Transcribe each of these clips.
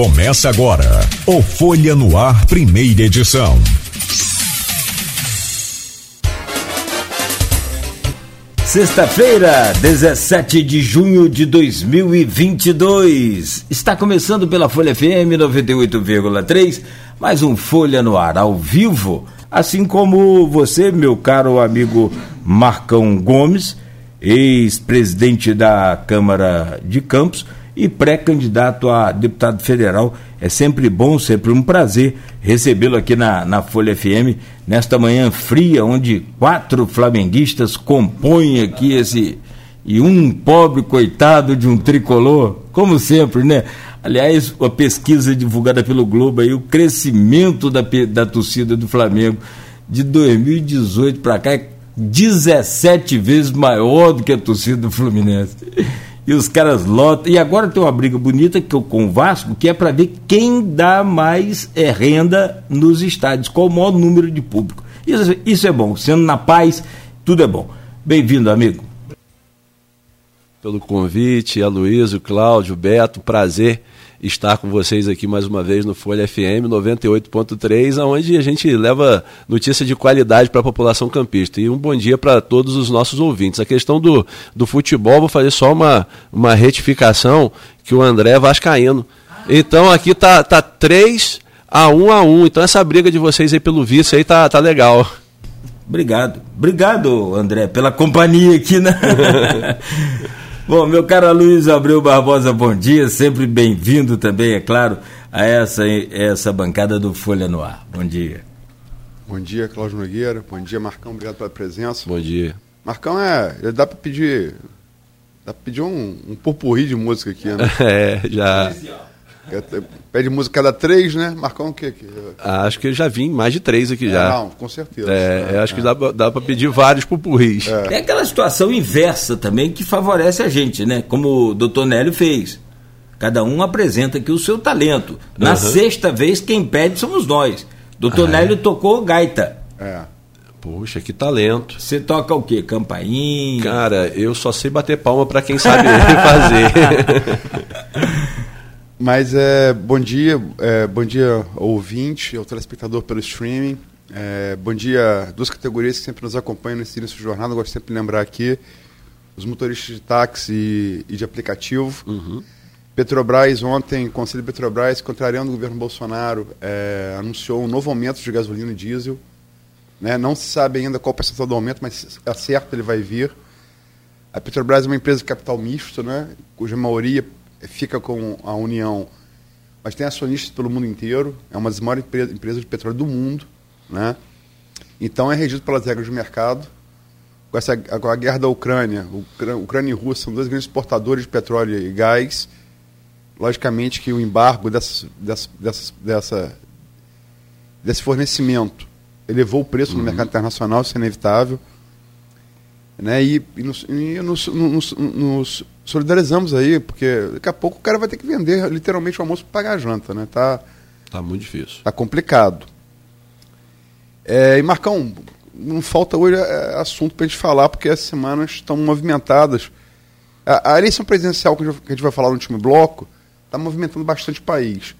Começa agora o Folha no Ar, primeira edição. Sexta-feira, 17 de junho de 2022. Está começando pela Folha FM 98,3, mais um Folha no Ar ao vivo. Assim como você, meu caro amigo Marcão Gomes, ex-presidente da Câmara de Campos e pré-candidato a deputado federal. É sempre bom, sempre um prazer recebê-lo aqui na, na Folha FM, nesta manhã fria, onde quatro flamenguistas compõem aqui esse. E um pobre coitado de um tricolor, como sempre, né? Aliás, a pesquisa divulgada pelo Globo aí, o crescimento da, da torcida do Flamengo de 2018 para cá é 17 vezes maior do que a torcida do Fluminense e os caras lotam. E agora tem uma briga bonita que eu, com o Vasco, que é para ver quem dá mais é, renda nos estádios, qual o maior número de público. Isso, isso é bom, sendo na paz, tudo é bom. Bem-vindo, amigo. Pelo convite, Aloysio, Cláudio, Beto, prazer estar com vocês aqui mais uma vez no Folha FM 98.3, onde a gente leva notícia de qualidade para a população campista. E um bom dia para todos os nossos ouvintes. A questão do, do futebol, vou fazer só uma, uma retificação que o André é vascaíno. Então aqui tá, tá 3 a 1 a 1. Então essa briga de vocês aí pelo vice aí tá, tá legal. Obrigado. Obrigado, André, pela companhia aqui, né? Bom, meu caro Luiz Abreu Barbosa, bom dia, sempre bem-vindo também, é claro, a essa, essa bancada do Folha no Ar. Bom dia. Bom dia, Cláudio Nogueira. Bom dia, Marcão. Obrigado pela presença. Bom dia. Marcão é. Dá para pedir. Dá pra pedir um, um purpurri de música aqui, né? é, já. Pede música cada três, né? Marcão o quê? Ah, acho que eu já vim mais de três aqui já. Não, com certeza. É, é, acho que dá, dá para pedir vários pupurris. É. é aquela situação inversa também que favorece a gente, né? Como o doutor Nélio fez. Cada um apresenta aqui o seu talento. Na uhum. sexta vez, quem pede somos nós. Doutor ah, Nélio é? tocou gaita. É. Poxa, que talento. Você toca o quê? Campainha? Cara, eu só sei bater palma para quem sabe fazer. Mas é, bom dia, é, bom dia ouvinte, ao telespectador pelo streaming. É, bom dia, duas categorias que sempre nos acompanham nesse início de jornada. Gosto sempre de lembrar aqui: os motoristas de táxi e, e de aplicativo. Uhum. Petrobras, ontem, o Conselho de Petrobras, contrariando o governo Bolsonaro, é, anunciou um novo aumento de gasolina e diesel. Né? Não se sabe ainda qual o percentual do aumento, mas é certo ele vai vir. A Petrobras é uma empresa de capital misto, né? cuja maioria fica com a União, mas tem acionistas pelo mundo inteiro, é uma das maiores empresas de petróleo do mundo, né? Então é regido pelas regras do mercado. Com, essa, com a guerra da Ucrânia, Ucrânia e Rússia são dois grandes exportadores de petróleo e gás. Logicamente que o embargo dessa, dessa, dessa, dessa desse fornecimento elevou o preço uhum. no mercado internacional, isso é inevitável. Né? E, e, nos, e nos, nos, nos, solidarizamos aí, porque daqui a pouco o cara vai ter que vender literalmente o almoço para pagar a janta, né? Tá, tá muito difícil. Tá complicado. É, e Marcão, não falta hoje é, assunto para a gente falar, porque as semanas estão movimentadas. A, a eleição presidencial que a gente vai falar no último bloco está movimentando bastante o país.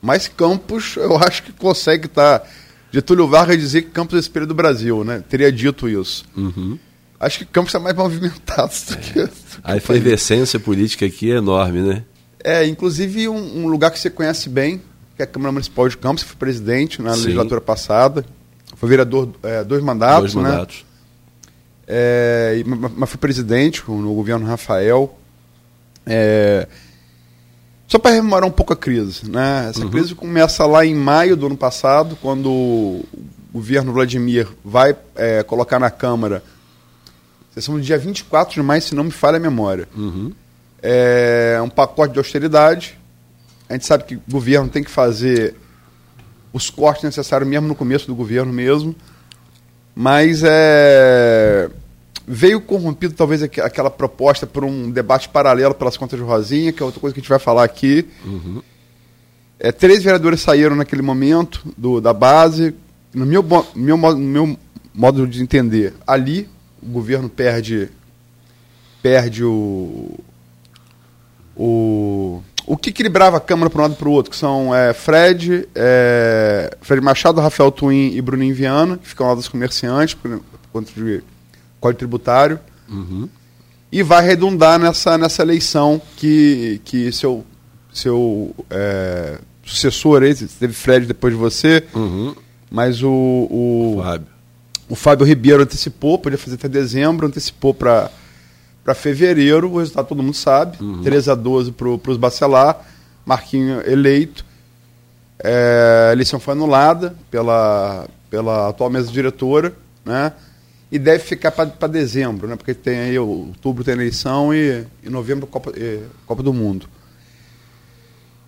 Mas Campos, eu acho que consegue estar. Tá, Getúlio Vargas dizer que Campos é espelho do Brasil, né? Teria dito isso. Uhum. Acho que Campos está mais movimentado do que. É. A efervescência política aqui é enorme, né? É, inclusive um, um, lugar que você conhece bem, que é a Câmara Municipal de Campos, foi presidente na Sim. legislatura passada. Foi vereador é, dois mandatos, dois né? mandatos. É, mas foi presidente no governo Rafael. É, só para rememorar um pouco a crise, né? Essa uhum. crise começa lá em maio do ano passado, quando o governo Vladimir vai é, colocar na Câmara Sessão do dia 24 de maio, se não me falha a memória. Uhum. É um pacote de austeridade. A gente sabe que o governo tem que fazer os cortes necessários mesmo no começo do governo mesmo. Mas é, veio corrompido talvez aquela proposta por um debate paralelo pelas contas de Rosinha, que é outra coisa que a gente vai falar aqui. Uhum. É, três vereadores saíram naquele momento do, da base. No meu, meu, meu modo de entender, ali o governo perde perde o o, o que equilibrava a Câmara para um lado e para o outro, que são é, Fred, é, Fred Machado, Rafael Twin e Bruninho Viana, que ficam lá dos comerciantes, por, por conta de código tributário. Uhum. E vai redundar nessa, nessa eleição que, que seu, seu é, sucessor, esse, teve Fred depois de você, Uhum. mas o, o, Fábio. O Fábio Ribeiro antecipou, podia fazer até dezembro, antecipou para fevereiro, o resultado todo mundo sabe. 13 a 12 para os Bacelar, Marquinho eleito. É, a eleição foi anulada pela, pela atual mesa diretora, né? E deve ficar para dezembro, né? Porque tem aí, outubro tem eleição e em novembro Copa, eh, Copa do Mundo.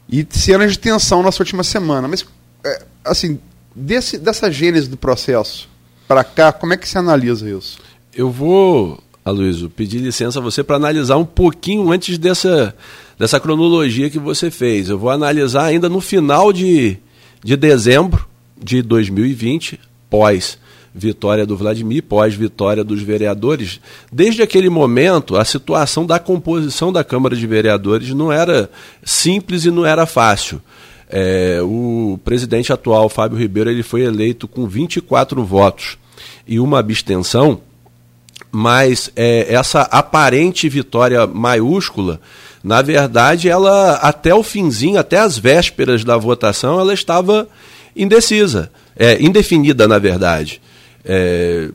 E cenas de tensão nessa última semana. Mas, é, assim, desse, dessa gênese do processo para cá, como é que se analisa isso? Eu vou, Aloysio, pedir licença a você para analisar um pouquinho antes dessa, dessa cronologia que você fez. Eu vou analisar ainda no final de, de dezembro de 2020, pós vitória do Vladimir, pós vitória dos vereadores. Desde aquele momento, a situação da composição da Câmara de Vereadores não era simples e não era fácil. É, o presidente atual, Fábio Ribeiro, ele foi eleito com 24 votos e uma abstenção, mas é, essa aparente vitória maiúscula, na verdade, ela até o finzinho, até as vésperas da votação, ela estava indecisa, é, indefinida, na verdade. É,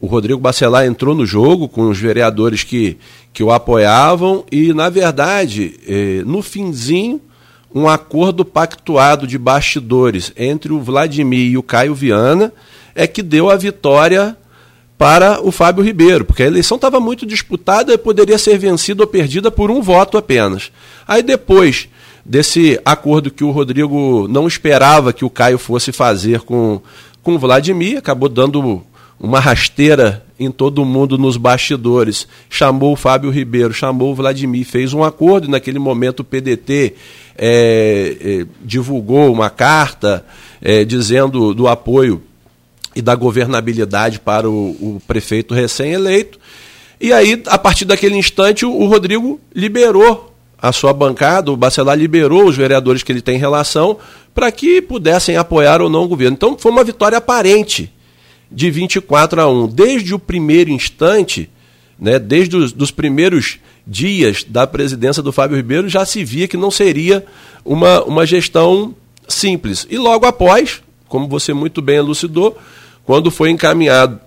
o Rodrigo Bacelar entrou no jogo com os vereadores que, que o apoiavam e, na verdade, é, no finzinho, um acordo pactuado de bastidores entre o Vladimir e o Caio Viana é que deu a vitória para o Fábio Ribeiro, porque a eleição estava muito disputada e poderia ser vencida ou perdida por um voto apenas. Aí depois desse acordo que o Rodrigo não esperava que o Caio fosse fazer com, com o Vladimir, acabou dando uma rasteira em todo mundo nos bastidores, chamou o Fábio Ribeiro, chamou o Vladimir, fez um acordo, e naquele momento o PDT é, é, divulgou uma carta é, dizendo do apoio e da governabilidade para o, o prefeito recém-eleito. E aí, a partir daquele instante, o, o, Rodrigo liberou a sua bancada, o Bacelar liberou os vereadores que ele tem relação para que pudessem apoiar ou não o governo. Então, foi uma vitória aparente de 24 a 1. Desde o primeiro instante, né, desde os dos primeiros dias da presidência do Fábio Ribeiro, já se via que não seria uma, uma gestão simples. E logo após, como você muito bem elucidou, quando foi encaminhado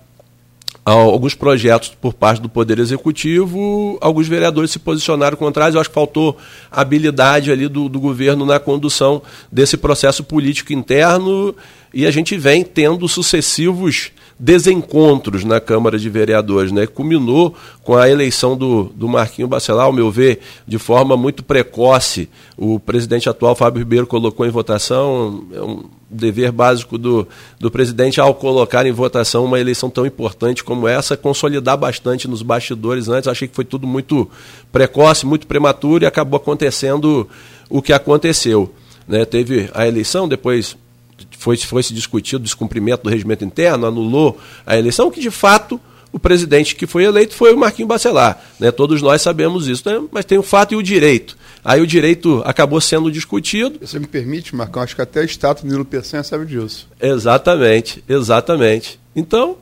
alguns projetos por parte do Poder Executivo, alguns vereadores se posicionaram contrários. Eu acho que faltou habilidade ali do, do governo na condução desse processo político interno e a gente vem tendo sucessivos desencontros na Câmara de Vereadores, né? Culminou com a eleição do, do Marquinho Bacelar, ao meu ver, de forma muito precoce. O presidente atual, Fábio Ribeiro, colocou em votação, é um dever básico do, do presidente ao colocar em votação uma eleição tão importante como essa, consolidar bastante nos bastidores antes. Achei que foi tudo muito precoce, muito prematuro e acabou acontecendo o que aconteceu. Né? Teve a eleição, depois foi, foi se discutido o descumprimento do regimento interno, anulou a eleição, que de fato o presidente que foi eleito foi o Marquinho Bacelar. Né? Todos nós sabemos isso, né? mas tem o fato e o direito. Aí o direito acabou sendo discutido. Você me permite, Marcão, acho que até a estátua do Nilo Peçanha sabe disso. Exatamente, exatamente. Então,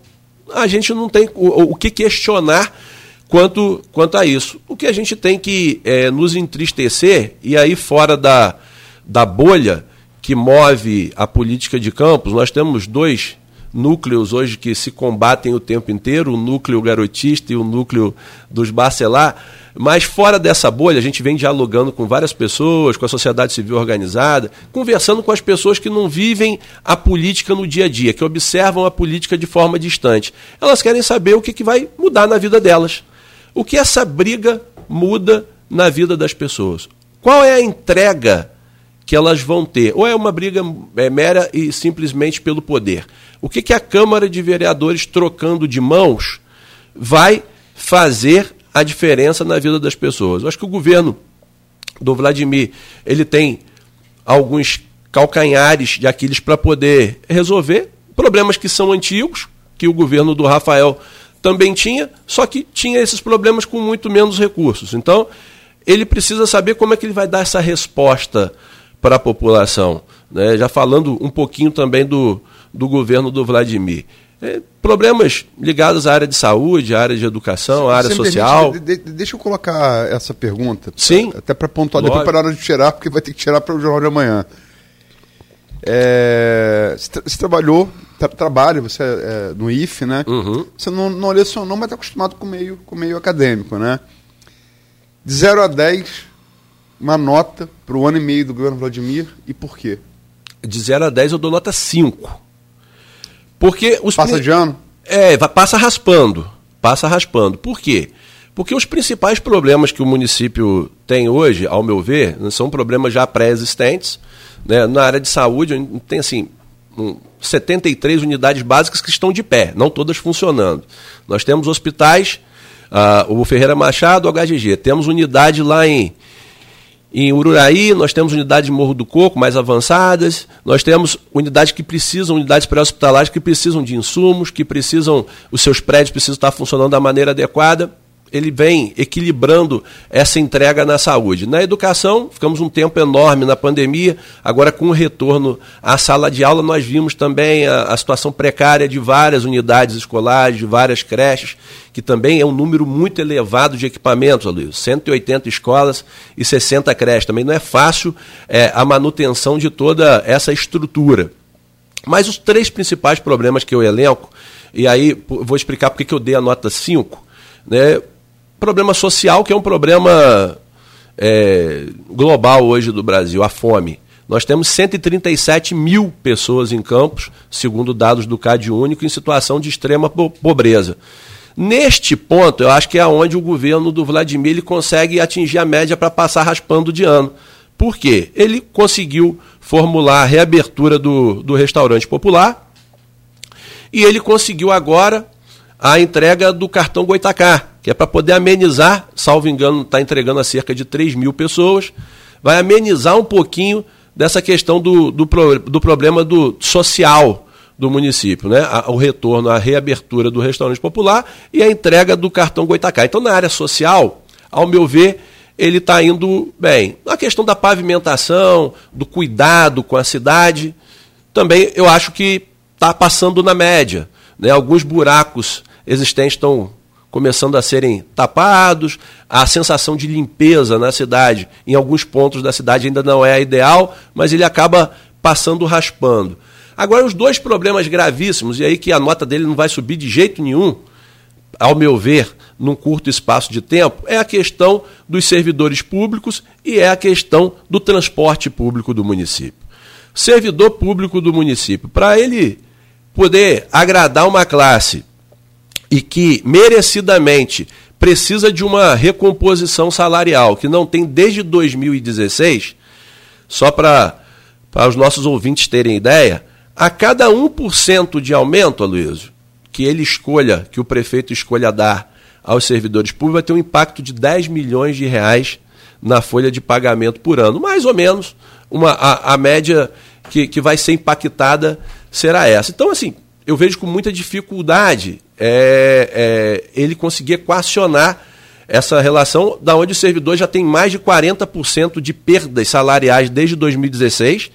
a gente não tem o, o que questionar quanto, quanto a isso. O que a gente tem que é, nos entristecer, e aí fora da, da bolha, que move a política de campos, nós temos dois núcleos hoje que se combatem o tempo inteiro, o núcleo garotista e o núcleo dos Bacelar, mas fora dessa bolha, a gente vem dialogando com várias pessoas, com a sociedade civil organizada, conversando com as pessoas que não vivem a política no dia a dia, que observam a política de forma distante. Elas querem saber o que, que vai mudar na vida delas. O que essa briga muda na vida das pessoas? Qual é a entrega que elas vão ter. Ou é uma briga é, mera e simplesmente pelo poder. O que, que a Câmara de Vereadores, trocando de mãos, vai fazer a diferença na vida das pessoas? Eu acho que o governo do Vladimir ele tem alguns calcanhares de Aquiles para poder resolver problemas que são antigos, que o governo do Rafael também tinha, só que tinha esses problemas com muito menos recursos. Então, ele precisa saber como é que ele vai dar essa resposta para a população. Né? Já falando um pouquinho também do, do governo do Vladimir. É, problemas ligados à área de saúde, à área de educação, à área social. Permite, de, deixa eu colocar essa pergunta. Sim. Até para pontuar Lógico. depois para a hora de tirar, porque vai ter que tirar para o jornal de amanhã. É, você, você, trabalhou, tra, trabalha, você é, é, no IF, né? Uhum. Você não, não lecionou, mas está acostumado com o meio, com meio acadêmico, né? De 0 a 10, uma nota para o ano e meio do governo Vladimir e por quê? De 0 a 10 eu dou nota 5. Porque os Passa de ano? É, passa raspando. Passa raspando. Por quê? Porque os principais problemas que o município tem hoje, ao meu ver, são problemas já pré-existentes né, na área de saúde, tem assim, um, 73 unidades básicas que estão de pé, não todas funcionando. Nós temos hospitais, uh, o Ferreira Machado, o HGG. Temos unidade lá em, em Ururaí, nós temos unidades de Morro do Coco mais avançadas, nós temos unidades que precisam, unidades pré-hospitalares que precisam de insumos, que precisam, os seus prédios precisam estar funcionando da maneira adequada ele vem equilibrando essa entrega na saúde. Na educação, ficamos um tempo enorme na pandemia, agora com o retorno à sala de aula, nós vimos também a, a situação precária de várias unidades escolares, de várias creches, que também é um número muito elevado de equipamentos, Luiz. 180 escolas e 60 creches. Também não é fácil é, a manutenção de toda essa estrutura. Mas os três principais problemas que eu elenco, e aí vou explicar porque que eu dei a nota 5, né? Problema social, que é um problema é, global hoje do Brasil, a fome. Nós temos 137 mil pessoas em campos, segundo dados do CAD Único, em situação de extrema pobreza. Neste ponto, eu acho que é onde o governo do Vladimir ele consegue atingir a média para passar raspando de ano. Por quê? Ele conseguiu formular a reabertura do, do restaurante popular e ele conseguiu agora a entrega do cartão Goitacá, que é para poder amenizar, salvo engano, está entregando a cerca de 3 mil pessoas, vai amenizar um pouquinho dessa questão do, do, do problema do social do município, né? o retorno, a reabertura do restaurante popular e a entrega do cartão Goitacá. Então, na área social, ao meu ver, ele está indo bem. Na questão da pavimentação, do cuidado com a cidade, também eu acho que está passando na média. Né? Alguns buracos existentes estão começando a serem tapados, a sensação de limpeza na cidade, em alguns pontos da cidade ainda não é a ideal, mas ele acaba passando raspando. Agora, os dois problemas gravíssimos, e aí que a nota dele não vai subir de jeito nenhum, ao meu ver, num curto espaço de tempo, é a questão dos servidores públicos e é a questão do transporte público do município. Servidor público do município, para ele poder agradar uma classe e que merecidamente precisa de uma recomposição salarial que não tem desde 2016, só para os nossos ouvintes terem ideia, a cada 1% de aumento, Aloysio, que ele escolha, que o prefeito escolha dar aos servidores públicos, vai ter um impacto de 10 milhões de reais na folha de pagamento por ano. Mais ou menos uma, a, a média que, que vai ser impactada será essa. Então, assim, eu vejo com muita dificuldade é, é, ele conseguir equacionar essa relação, da onde o servidor já tem mais de 40% de perdas salariais desde 2016.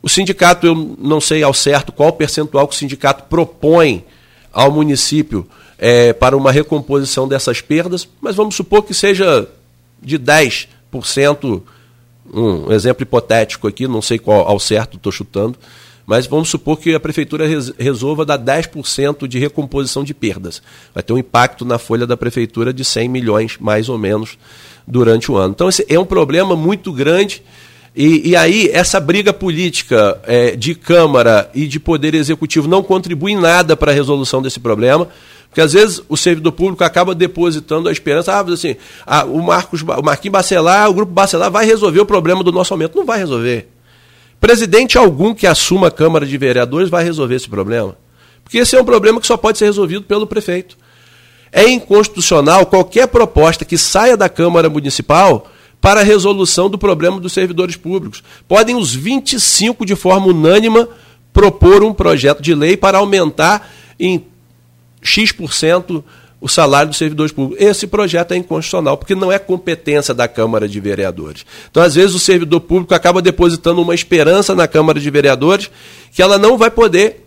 O sindicato, eu não sei ao certo qual percentual que o sindicato propõe ao município é, para uma recomposição dessas perdas, mas vamos supor que seja de 10%, um exemplo hipotético aqui, não sei qual ao certo, estou chutando, mas vamos supor que a prefeitura resolva dar 10% de recomposição de perdas. Vai ter um impacto na folha da prefeitura de 100 milhões, mais ou menos, durante o ano. Então, esse é um problema muito grande. E, e aí, essa briga política é, de Câmara e de Poder Executivo não contribui em nada para a resolução desse problema. Porque às vezes o servidor público acaba depositando a esperança, ah, assim, ah, o Marcos, o Marquinhos Bacelar, o grupo Bacelar vai resolver o problema do nosso aumento. Não vai resolver. Presidente algum que assuma a Câmara de Vereadores vai resolver esse problema. Porque esse é um problema que só pode ser resolvido pelo prefeito. É inconstitucional qualquer proposta que saia da Câmara Municipal para a resolução do problema dos servidores públicos. Podem os 25, de forma unânima, propor um projeto de lei para aumentar em X% o salário dos servidores públicos. Esse projeto é inconstitucional, porque não é competência da Câmara de Vereadores. Então, às vezes, o servidor público acaba depositando uma esperança na Câmara de Vereadores que ela não vai poder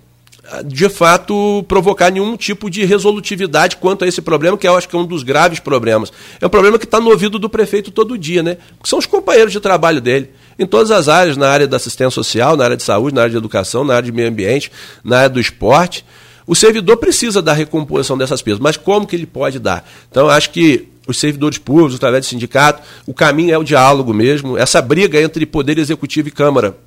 de fato provocar nenhum tipo de resolutividade quanto a esse problema, que eu acho que é um dos graves problemas. É um problema que está no ouvido do prefeito todo dia, né? Porque são os companheiros de trabalho dele. Em todas as áreas, na área da assistência social, na área de saúde, na área de educação, na área de meio ambiente, na área do esporte. O servidor precisa da recomposição dessas perdas, mas como que ele pode dar? Então, acho que os servidores públicos, através do sindicato, o caminho é o diálogo mesmo. Essa briga entre poder executivo e Câmara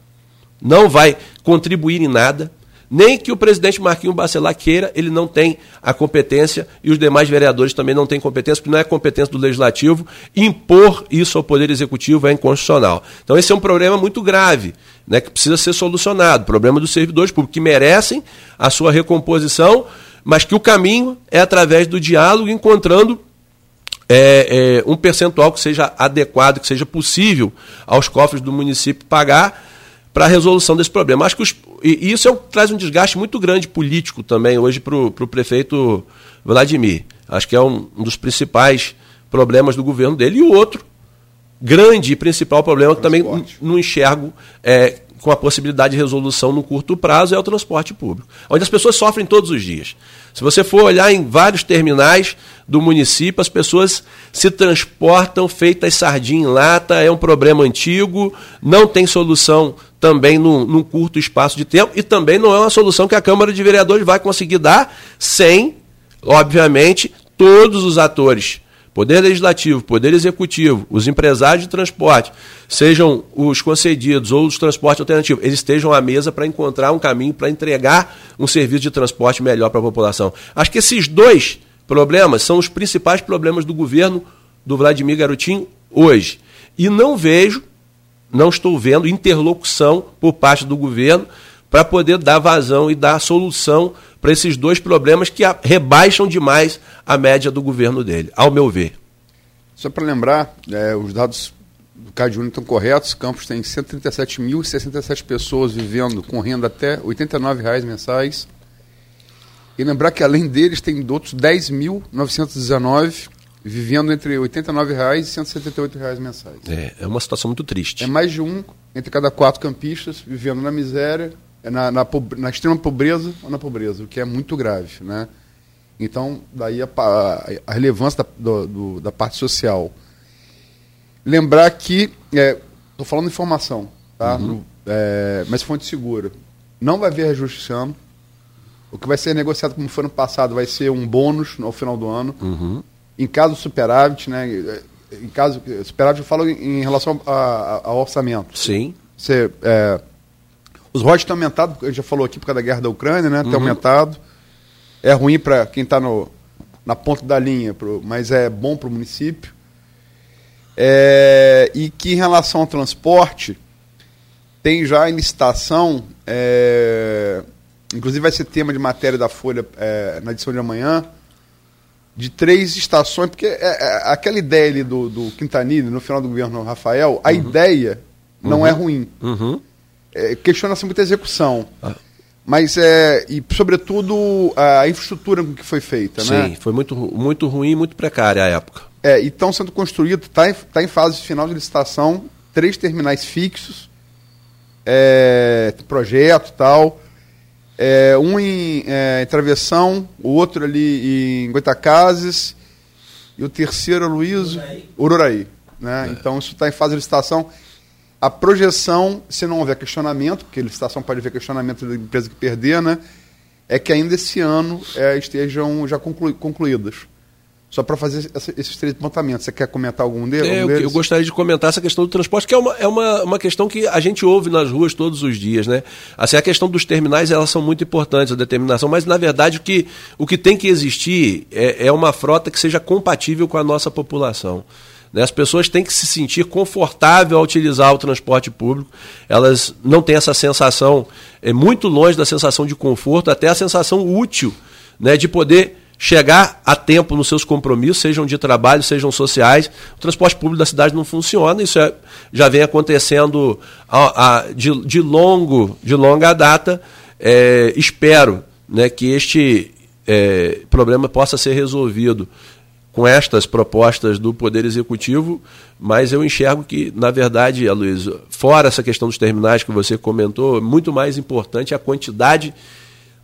não vai contribuir em nada nem que o presidente Marquinhos Bacelar queira, ele não tem a competência e os demais vereadores também não têm competência, porque não é competência do legislativo. Impor isso ao Poder Executivo é inconstitucional. Então, esse é um problema muito grave, né, que precisa ser solucionado. Problema dos servidores públicos, que merecem a sua recomposição, mas que o caminho é através do diálogo, encontrando é, é, um percentual que seja adequado, que seja possível aos cofres do município pagar para a resolução desse problema. Acho que os, e isso é, traz um desgaste muito grande político também hoje para o prefeito Vladimir. Acho que é um, um, dos principais problemas do governo dele. E o outro grande e principal problema que também não enxergo é, com a possibilidade de resolução no curto prazo é o transporte público, onde as pessoas sofrem todos os dias. Se você for olhar em vários terminais do município, as pessoas se transportam feitas sardinha em lata, é um problema antigo, não tem solução também num, num, curto espaço de tempo e também não é uma solução que a Câmara de Vereadores vai conseguir dar sem, obviamente, todos os atores Poder Legislativo, Poder Executivo, os empresários de transporte, sejam os concedidos ou os transportes alternativos, eles estejam à mesa para encontrar um caminho para entregar um serviço de transporte melhor para a população. Acho que esses dois problemas são os principais problemas do governo do Vladimir Garotinho hoje. E não vejo, não estou vendo interlocução por parte do governo para poder dar vazão e dar solução para esses dois problemas que rebaixam demais a média do governo dele, ao meu ver. Só para lembrar, é, os dados do CAD estão corretos, Campos tem 137.067 pessoas vivendo com renda até R$ 89,00 mensais. E lembrar que além deles tem outros 10.919 vivendo entre R$ 89,00 e R$ 178,00 mensais. É, é uma situação muito triste. É mais de um entre cada quatro campistas vivendo na miséria na, na, na, extrema pobreza ou na pobreza, o que é muito grave. Né? Então, daí a, a relevância da, do, do, da parte social. Lembrar que, estou é, falando de informação, tá? Uhum. No, é, mas fonte segura. Não vai haver reajuste esse ano. O que vai ser negociado como foi no passado vai ser um bônus no final do ano. Uhum. Em caso superávit, né? Em caso superávit eu falo em, em relação a, a, ao orçamento. Sim. Você, é, os royalties estão aumentados, a gente já falou aqui por causa da guerra da Ucrânia, né? Tem uhum. aumentado. É ruim para quem está na ponta da linha, pro, mas é bom para o município. É, e que em relação ao transporte, tem já em licitação, é, inclusive vai ser tema de matéria da Folha é, na edição de amanhã, de três estações, porque é, é, aquela ideia ali do, do Quintanilha, no final do governo Rafael, a uhum. ideia não é uhum. ruim. Uhum é, questiona-se muita execução. Ah. Mas, é, e sobretudo, a infraestrutura com que foi feita, Sim, né? Sim, foi muito, muito ruim e muito precária a época. É, e estão sendo construídos, está em, tá em fase final de licitação, três terminais fixos, é, projeto e tal. É, um em, é, em Travessão, o outro ali em Goitacazes, e o terceiro, Luiz, Ururaí. Né? É. Então, isso está em fase de licitação. A projeção, se não houver questionamento, porque a licitação pode haver questionamento da empresa que perder, né, é que ainda esse ano é, estejam já conclu, concluídas. Só para fazer essa, esses três apontamentos. Você quer comentar algum deles? É, eu, eu, gostaria de comentar essa questão do transporte, que é, uma, é uma, uma questão que a gente ouve nas ruas todos os dias. Né? Assim, a questão dos terminais elas são muito importantes, a determinação, mas na verdade o que, o que tem que existir é, é uma frota que seja compatível com a nossa população. Né? As pessoas têm que se sentir confortável ao utilizar o transporte público. Elas não têm essa sensação, é muito longe da sensação de conforto, até a sensação útil né, de poder chegar a tempo nos seus compromissos, sejam de trabalho, sejam sociais. O transporte público da cidade não funciona, isso é, já vem acontecendo a, a, de, de, longo, de longa data. É, espero né, que este é, problema possa ser resolvido com estas propostas do Poder Executivo, mas eu enxergo que, na verdade, Aloysio, fora essa questão dos terminais que você comentou, muito mais importante a quantidade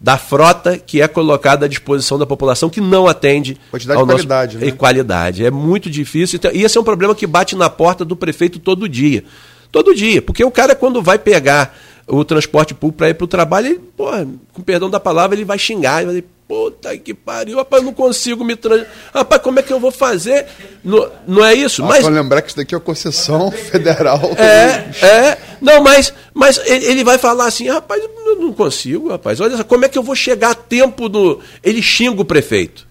da frota que é colocada à disposição da população que não atende quantidade ao e qualidade, nosso... né? e qualidade. É muito difícil. Então, e esse é um problema que bate na porta do prefeito todo dia. Todo dia. Porque o cara, quando vai pegar o transporte público para ir para o trabalho, ele, porra, com perdão da palavra, ele vai xingar, ele vai dizer, puta que pariu, rapaz, não consigo me trans... Rapaz, como é que eu vou fazer? Não, não é isso? Ah, mas Só lembrar que isso daqui é concessão federal. É, é. Não, mas, mas ele vai falar assim, rapaz, eu não consigo, rapaz. Olha só, como é que eu vou chegar a tempo do. Ele xinga o prefeito.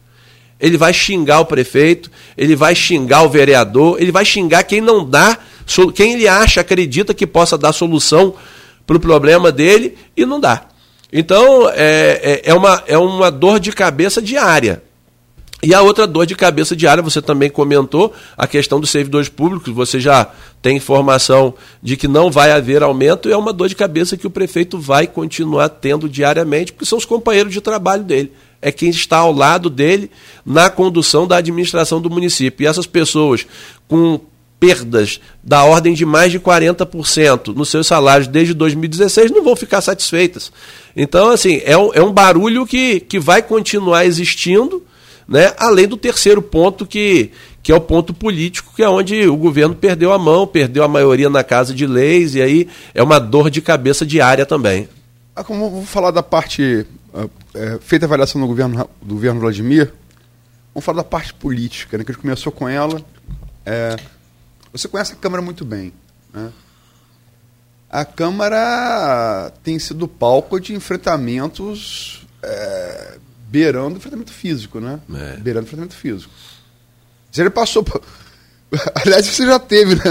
Ele vai xingar o prefeito, ele vai xingar o vereador, ele vai xingar quem não dá, quem ele acha, acredita que possa dar solução para o problema dele e não dá. Então, é, é, é, uma, é uma dor de cabeça diária. E a outra dor de cabeça diária, você também comentou, a questão dos servidores públicos, você já tem informação de que não vai haver aumento, e é uma dor de cabeça que o prefeito vai continuar tendo diariamente, porque são os companheiros de trabalho dele. É quem está ao lado dele na condução da administração do município. E essas pessoas com perdas da ordem de mais de 40% nos seus salários desde 2016 não vão ficar satisfeitas. Então, assim, é um, é um barulho que, que vai continuar existindo, né? além do terceiro ponto, que, que é o ponto político, que é onde o governo perdeu a mão, perdeu a maioria na Casa de Leis, e aí é uma dor de cabeça diária também. Ah, como vou falar da parte é, feita a avaliação do governo, do governo Vladimir, vamos falar da parte política, né, que a gente começou com ela. É, você conhece a Câmara muito bem. Né? A Câmara tem sido palco de enfrentamentos é, beirando enfrentamento físico, né? É. Beirando enfrentamento físico. Se ele passou. Por... Aliás, você já teve, né?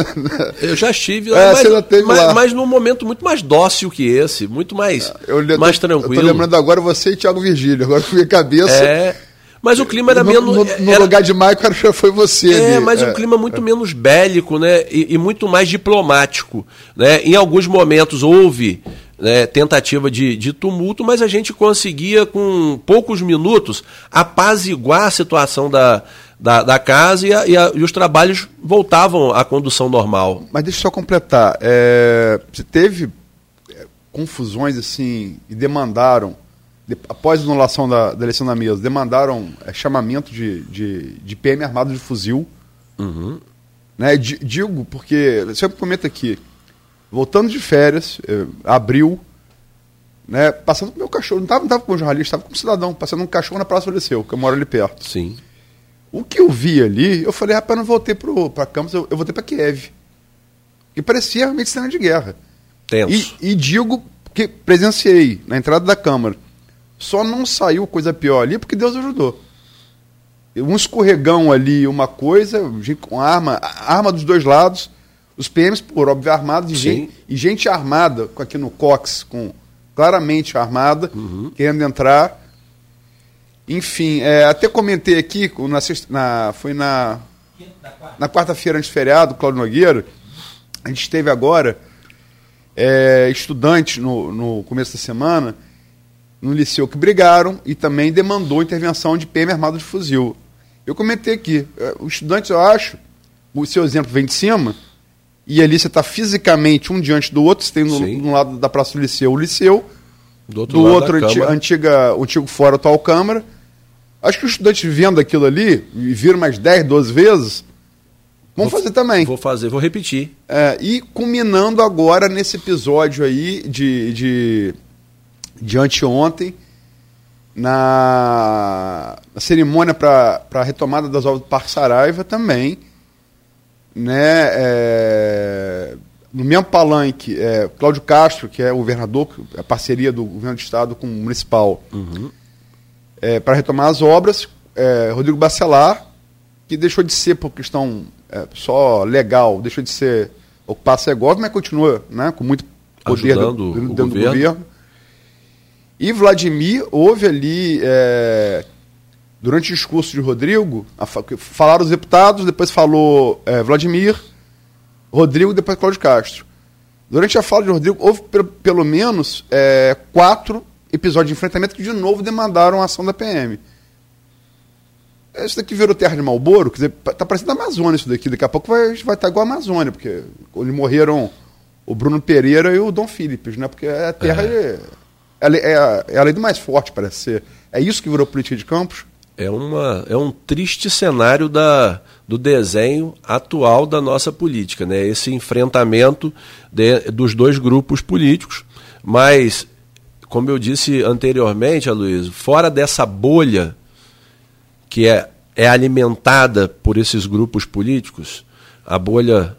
Eu já estive lá, é, mas, já teve mas, lá. mas num momento muito mais dócil que esse, muito mais, eu, mais tranquilo. Eu tô lembrando agora você e Thiago Virgílio, agora com a cabeça. É. Mas o clima era no, menos. No, no era... lugar de Michael já foi você. É, ali. mas é. um clima muito menos bélico, né? E, e, muito mais diplomático. Né? Em alguns momentos houve né, tentativa de, de tumulto, mas a gente conseguia, com poucos minutos, apaziguar a situação da, da, da casa e, a, e, a, e, os trabalhos voltavam à condução normal. Mas deixa eu só completar. É, você teve é, confusões assim e demandaram de, após a anulação da, da, eleição da mesa, demandaram é, chamamento de, de, de, PM armado de fuzil. Uhum. Né, digo, porque, sempre comenta aqui, voltando de férias, é, abril, né, passando com o meu cachorro, não estava não tava com um jornalista, estava com um cidadão, passando um cachorro na Praça do Liceu, que eu moro ali perto. Sim. O que eu vi ali, eu falei, rapaz, eu não voltei para Campos, eu, eu voltei para Kiev. E parecia realmente cena de guerra. Tenso. E, e digo que presenciei na entrada da Câmara só não saiu coisa pior ali porque Deus ajudou. Um escorregão ali, uma coisa, com arma, arma dos dois lados, os PMs, por óbvio, armados, e gente, e gente, armada, aqui no Cox, com claramente armada, uhum. querendo entrar. Enfim, é, até comentei aqui, na, na, foi na, na quarta-feira antes do feriado, Claudio Nogueira, a gente esteve agora é, estudantes no, no começo da semana no liceu que brigaram e também demandou intervenção de PM armado de fuzil. Eu comentei aqui, eh, os estudantes, eu acho, o seu exemplo vem de cima, e ali você está fisicamente um diante do outro, você tem no, no, lado da Praça do Liceu o Liceu, do outro, do outro antiga, antiga, antigo fora atual Câmara. Acho que os estudantes vendo aquilo ali, e viram mais 10, 12 vezes, vão vou, fazer também. Vou fazer, vou repetir. É, e culminando agora nesse episódio aí de, de de anteontem, na, na cerimônia para a retomada das obras do Parque Saraiva também, né, é, no mesmo palanque, é, Cláudio Castro, que é o governador, a parceria do governo do estado com o municipal, uhum. é, para retomar as obras, é, Rodrigo Bacelar, que deixou de ser por questão é, só legal, deixou de ser ocupar Segovia, mas continua né, com muito poder Ajudando dentro do governo. governo e Vladimir, houve ali, é, durante o discurso de Rodrigo, a, falaram os deputados, depois falou é, Vladimir, Rodrigo, depois Cláudio Castro. Durante a fala de Rodrigo, houve pelo, menos é, quatro episódios de enfrentamento que de novo demandaram a ação da PM. Isso daqui virou terra de Malboro, quer dizer, tá parecendo a Amazônia isso daqui. Daqui a pouco vai, vai estar igual a Amazônia, porque onde morreram o Bruno Pereira e o Dom Philips, né? Porque é a terra é. De, é, é, é a lei do mais forte, parece ser. É isso que virou política de campos? É, uma, é um triste cenário da, do desenho atual da nossa política, né? Esse enfrentamento de, dos dois grupos políticos, mas como eu disse anteriormente, Aloysio, fora dessa bolha que é, é alimentada por esses grupos políticos, a bolha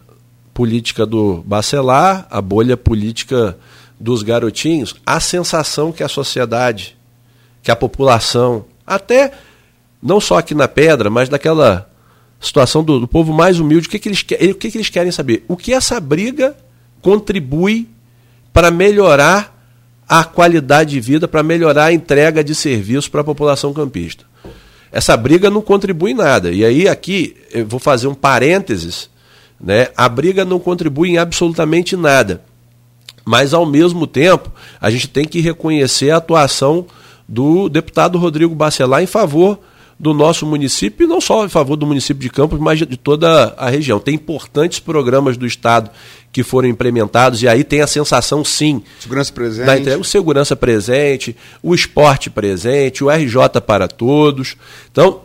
política do Bacelar, a bolha política dos garotinhos, a sensação que a sociedade, que a população, até não só aqui na Pedra, mas daquela situação do, do povo mais humilde, o que, que, eles, o que, que eles querem saber? O que essa briga contribui para melhorar a qualidade de vida, para melhorar a entrega de serviços para a população campista. Essa briga não contribui em nada. E aí, aqui, eu vou fazer um parênteses né? A briga não contribui em absolutamente nada. Mas, ao mesmo tempo, a gente tem que reconhecer a atuação do deputado Rodrigo Bacelar em favor do nosso município, e não só em favor do município de Campos, mas de toda a região. Tem importantes programas do Estado que foram implementados, e aí tem a sensação, sim. Segurança presente. Da entrega, o segurança presente, o esporte presente, o RJ para todos. Então,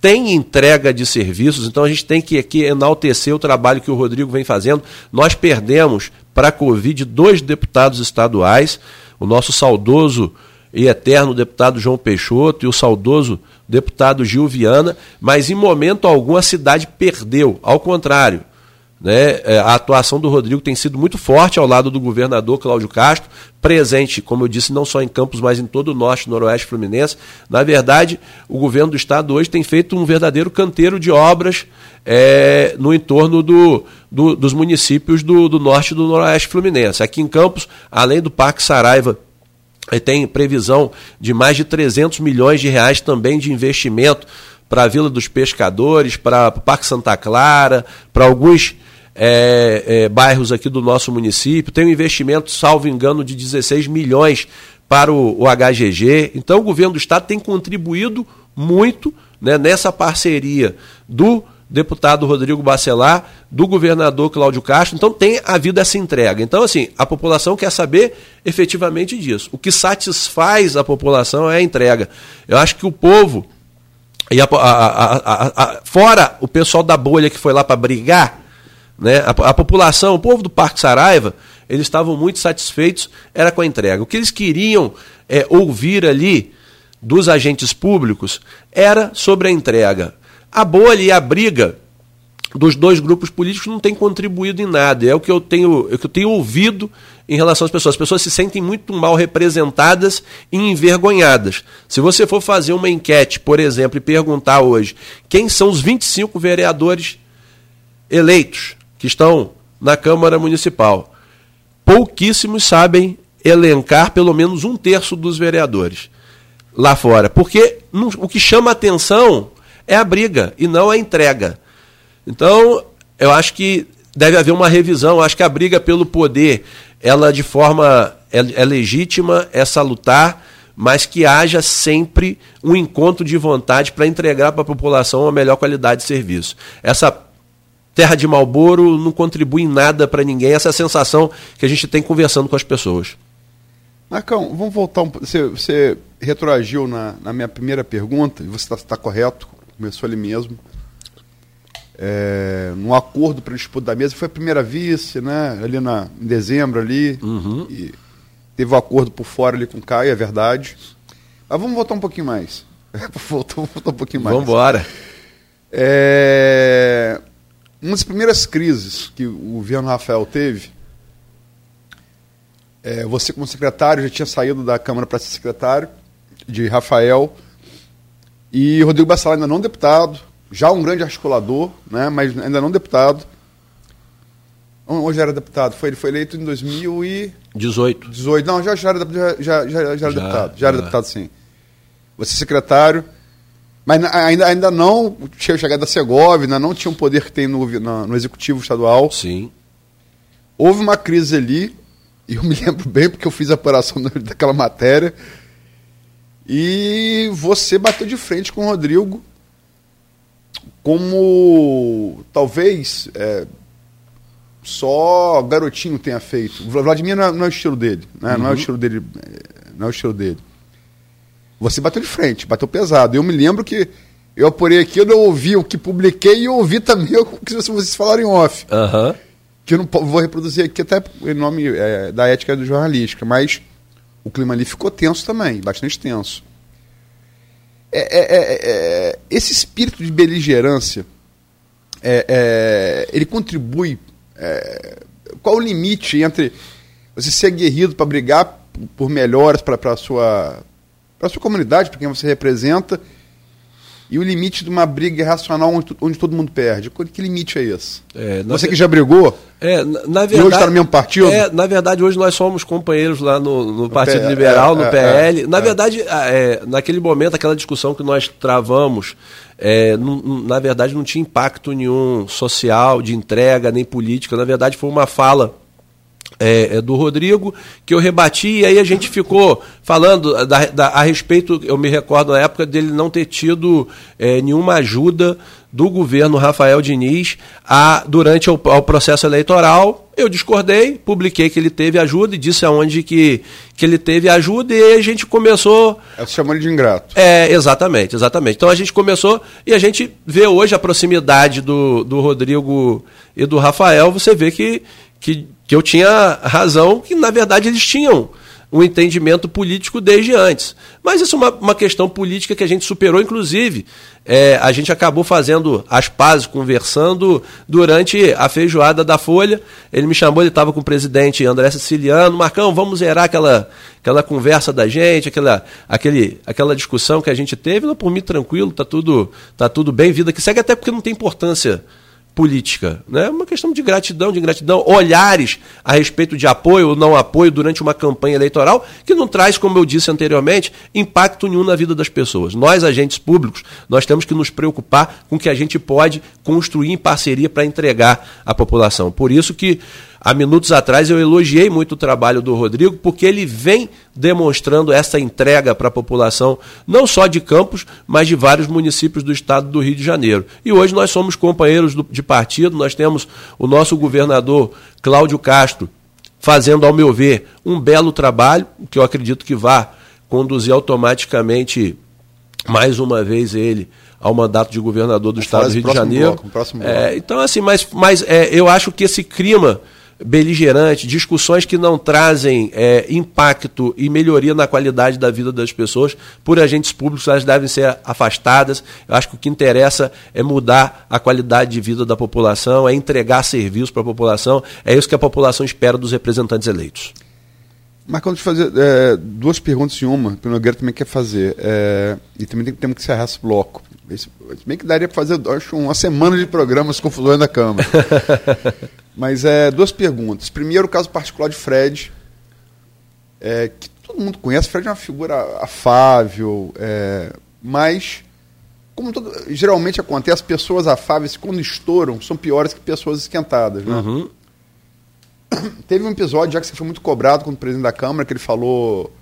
tem entrega de serviços, então a gente tem que aqui enaltecer o trabalho que o Rodrigo vem fazendo. Nós perdemos para a Covid dois deputados estaduais, o nosso saudoso e eterno deputado João Peixoto e o saudoso deputado Gil Viana, mas em momento algum a cidade perdeu, ao contrário. Né? É, a atuação do Rodrigo tem sido muito forte ao lado do governador Cláudio Castro, presente, como eu disse, não só em Campos, mas em todo o norte noroeste fluminense. Na verdade, o governo do estado hoje tem feito um verdadeiro canteiro de obras é, no entorno do, do, dos municípios do, do norte e do noroeste fluminense. Aqui em Campos, além do Parque Saraiva, é, tem previsão de mais de 300 milhões de reais também de investimento para a Vila dos Pescadores, para o Parque Santa Clara, para alguns é, é, bairros aqui do nosso município. Tem um investimento, salvo engano, de 16 milhões para o, o HGG. Então, o governo do Estado tem contribuído muito né, nessa parceria do deputado Rodrigo Bacelar, do governador Cláudio Castro. Então tem havido essa entrega. Então, assim, a população quer saber efetivamente disso. O que satisfaz a população é a entrega. Eu acho que o povo, e a, a, a, fora o pessoal da bolha que foi lá para brigar, né? A, a, população, o povo do Parque Saraiva, eles estavam muito satisfeitos era com a entrega. O que eles queriam é, ouvir ali dos agentes públicos era sobre a entrega. A bolha e a briga dos dois grupos políticos não tem contribuído em nada. É o que eu tenho, é o que eu tenho ouvido em relação às pessoas. As pessoas se sentem muito mal representadas e envergonhadas. Se você for fazer uma enquete, por exemplo, e perguntar hoje quem são os 25 vereadores eleitos que estão na Câmara Municipal. Pouquíssimos sabem elencar pelo menos um terço dos vereadores lá fora. Porque o que chama atenção é a briga e não a entrega. Então, eu acho que deve haver uma revisão. Eu acho que a briga pelo poder, ela de forma é, é legítima, é salutar, mas que haja sempre um encontro de vontade para entregar para a população uma melhor qualidade de serviço. Essa Terra de Malboro não contribui em nada para ninguém. Essa é a sensação que a gente tem conversando com as pessoas. Marcão, vamos voltar um Você, você retroagiu na, na minha primeira pergunta, e você está tá correto, começou ali mesmo. É, num acordo para disputa da mesa, foi a primeira vice, né? Ali na, em dezembro ali. Uhum. teve o um acordo por fora ali com o Caio, é verdade. Mas vamos voltar um pouquinho mais. voltar, voltar um pouquinho mais. Vamos embora. É, uma das primeiras crises que o governo Rafael teve, é, você como secretário já tinha saído da Câmara para ser secretário de Rafael e Rodrigo Bacelar ainda não deputado, já um grande articulador, né, mas ainda não deputado. Hoje era deputado, foi, ele foi eleito em 2018. 18. Não, já, já, era, já, já, já, já era já, deputado. Já era deputado, sim. Você secretário. Mas ainda, ainda não tinha chegado da Segovia, não tinha o um poder que tem no, no, no, executivo estadual. Sim. Houve uma crise ali, e eu me lembro bem porque eu fiz a apuração daquela matéria. E você bateu de frente com o Rodrigo como talvez é, só garotinho tenha feito. O Vladimir não é, não é o estilo dele, né? não é o estilo dele, é, não é o estilo dele. Você bateu de frente, bateu pesado. Eu me lembro que eu apurei aqui, eu não ouvi o que publiquei e ouvi também o que vocês falaram em off. Aham. Que eu não vou reproduzir aqui até em nome é, da ética do jornalística, mas o clima ali ficou tenso também, bastante tenso. É, é, é, é, esse espírito de beligerância, é, é, ele contribui. é, qual o limite entre você ser aguerrido para brigar por melhoras para a sua, pra sua comunidade, para quem você representa, e o limite de uma briga irracional onde, onde todo mundo perde? Que que limite é esse? É, você que já brigou, É, na, na e verdade, hoje está no mesmo partido? É, na verdade, hoje nós somos companheiros lá no, no Partido P- Liberal, é, no é, PL. é, na verdade, a- é, naquele momento, aquela discussão que nós travamos, não- na verdade, não tinha impacto nenhum social, de entrega, nem política. Na verdade, foi uma fala é, é, do Rodrigo, que eu rebati, e aí a gente ficou falando da- da- a respeito, eu me recordo na época dele não ter tido é, nenhuma ajuda do governo Rafael Diniz a, durante o, processo eleitoral. Eu discordei, publiquei que ele teve ajuda e disse aonde que, que ele teve ajuda, e aí a gente começou chamou ele de ingrato. é, exatamente, exatamente. Então a gente começou e a gente vê hoje a proximidade do, do Rodrigo e do Rafael, você vê que, que, que eu tinha razão, que na verdade eles tinham um entendimento político desde antes. Mas isso é uma, uma questão política que a gente superou, inclusive. é, a gente acabou fazendo as pazes, conversando durante a feijoada da Folha. Ele me chamou, ele estava com o presidente André Siciliano. Marcão, vamos zerar aquela, aquela conversa da gente, aquela, aquele, aquela discussão que a gente teve. Não, por mim, tranquilo, tá tudo, tá tudo bem, vida que segue, até porque não tem importância política, né? É uma questão de gratidão, de ingratidão, olhares a respeito de apoio ou não apoio durante uma campanha eleitoral que não traz, como eu disse anteriormente, impacto nenhum na vida das pessoas. Nós, agentes públicos, nós temos que nos preocupar com o que a gente pode construir em parceria para entregar à população. Por isso que Há minutos atrás eu elogiei muito o trabalho do Rodrigo, porque ele vem demonstrando essa entrega para a população, não só de Campos, mas de vários municípios do estado do Rio de Janeiro. E hoje nós somos companheiros do- de partido, nós temos o nosso governador Cláudio Castro fazendo, ao meu ver, um belo trabalho, que eu acredito que vá conduzir automaticamente mais uma vez ele ao mandato de governador do estado do Rio de Janeiro. bloco, É, então, assim, mas, mas é, eu acho que esse clima beligerante, discussões que não trazem é, impacto e melhoria na qualidade da vida das pessoas, por agentes públicos, elas devem ser afastadas. Eu acho que o que interessa é mudar a qualidade de vida da população, é entregar serviços para a população. É isso que a população espera dos representantes eleitos. Marcão, deixa eu fazer é, duas perguntas em uma, que o Nogueira também quer fazer. É, e também tem, temos que encerrar esse bloco. Esse, se bem que daria para fazer acho, uma semana de programas com confusões da Câmara. Mas é, duas perguntas. Primeiro, o caso particular de Fred, é, que todo mundo conhece. Fred é uma figura afável, é, mas, como todo- geralmente acontece, pessoas afáveis, quando estouram, são piores que pessoas esquentadas. Né? Teve um episódio já que você foi muito cobrado com o presidente da Câmara, que ele falou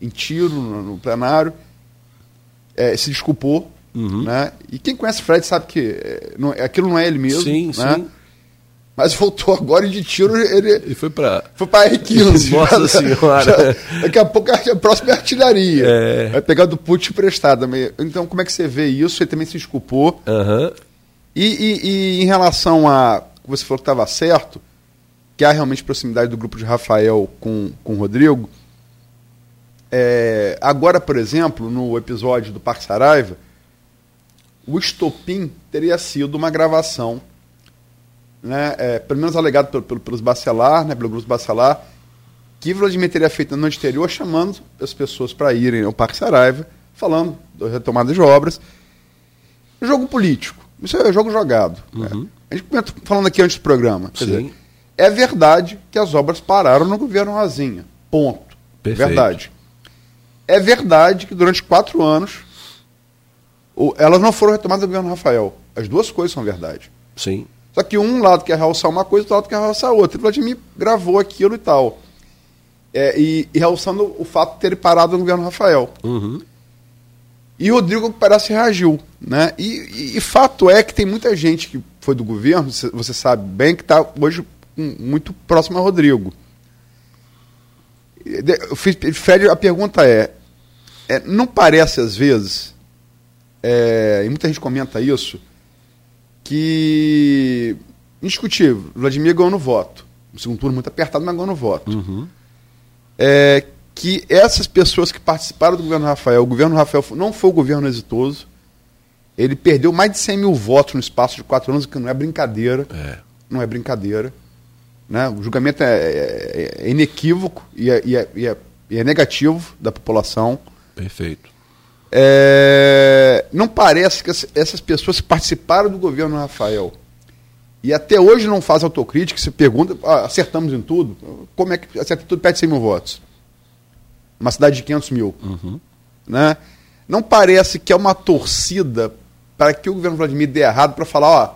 em tiro no, no plenário, é, se desculpou. Né? E quem conhece Fred sabe que é, não- aquilo não é ele mesmo. Sim, né? sim. Mas voltou agora e de tiro ele E foi para. foi para R15. Nossa Já- Senhora. já- daqui a pouco a próxima é artilharia. É. Vai pegar do Putin emprestado. Então, como é que você vê isso? Ele também se desculpou. Aham. E, e- e em relação a. Você falou que estava certo, que há realmente proximidade do grupo de Rafael com, com o Rodrigo. É, agora, por exemplo, no episódio do Parque Saraiva, o estopim teria sido uma gravação, né, é, pelo menos alegado pelo, pelo, pelos Bacelar, né, pelo grupo Bacelar, que Vladimir teria feito na noite anterior, chamando as pessoas para irem ao Parque Saraiva, falando da retomada de obras. Jogo político. Isso é jogo jogado. né? A gente comenta- falando aqui antes do programa. Quer Sim. dizer, é verdade que as obras pararam no governo Rosinha. Ponto. Perfeito. Verdade. É verdade que durante quatro anos elas não foram retomadas do governo Rafael. As duas coisas são verdade. Sim. Só que um lado quer realçar uma coisa, outro lado quer realçar outra. E o Vladimir gravou aquilo e tal. É, e, e realçando o fato de ter parado no governo Rafael. Uhum. E Rodrigo parece reagiu. Né? E, e, e, fato é que tem muita gente que foi do governo, você sabe bem, que está hoje muito próximo a Rodrigo. Fred, a pergunta é, é, não parece às vezes, é, e muita gente comenta isso, que indiscutível, Vladimir ganhou no voto. Um segundo turno muito apertado, mas ganhou no voto. Uhum. É, que essas pessoas que participaram do governo Rafael, o governo Rafael não foi o governo exitoso, ele perdeu mais de 100 mil votos no espaço de quatro anos, que não é brincadeira. É. Não é brincadeira. Né? O julgamento é, é, é inequívoco e é, e, é, e, é, e é, negativo da população. Perfeito. É, não parece que essas pessoas participaram do governo Rafael e até hoje não fazem autocrítica, se pergunta, ah, acertamos em tudo, como é que acerta tudo, perde 100 mil votos? Uma cidade de 500 mil. Uhum. Né? Não parece que é uma torcida para que o governo Vladimir dê errado para falar, ó,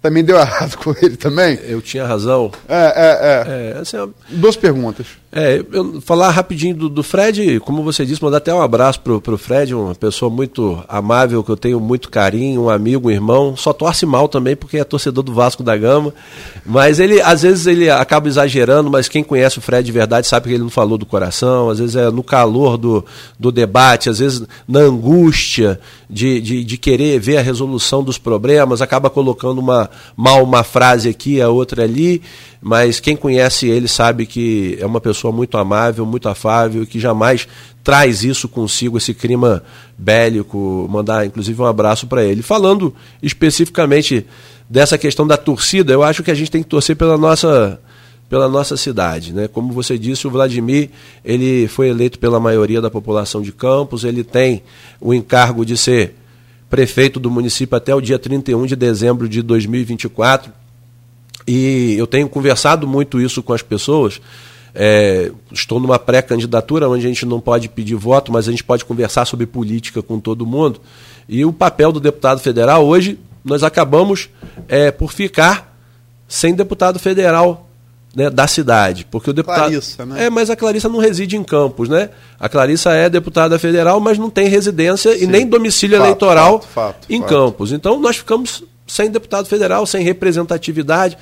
também deu errado com ele também? Eu tinha razão. É, é, é. é assim, Duas perguntas. É, eu falar rapidinho do, do, Fred, como você disse, mandar até um abraço pro, pro Fred, uma pessoa muito amável, que eu tenho muito carinho, um amigo, um irmão. Só torce mal também, porque é torcedor do Vasco da Gama. Mas ele, às vezes, ele acaba exagerando, mas quem conhece o Fred de verdade sabe que ele não falou do coração, às vezes é no calor do, do debate, às vezes na angústia de, de, de querer ver a resolução dos problemas, acaba colocando uma mal uma frase aqui, a outra ali mas quem conhece ele sabe que é uma pessoa muito amável, muito afável, que jamais traz isso consigo, esse clima bélico. Mandar, inclusive, um abraço para ele. Falando especificamente dessa questão da torcida, eu acho que a gente tem que torcer pela nossa pela nossa cidade, né? Como você disse, o Vladimir, ele foi eleito pela maioria da população de Campos, ele tem o encargo de ser prefeito do município até o dia 31 de dezembro de 2024 e eu tenho conversado muito isso com as pessoas. É, estou numa pré-candidatura onde a gente não pode pedir voto, mas a gente pode conversar sobre política com todo mundo. E o papel do deputado federal, hoje, nós acabamos é, por ficar sem deputado federal né, da cidade. Porque o deputado. Clarissa, né? É, mas a Clarissa não reside em Campos, né? A Clarissa é deputada federal, mas não tem residência Sim. e nem domicílio fato, eleitoral fato, fato, em Campos. Então nós ficamos sem deputado federal, sem representatividade.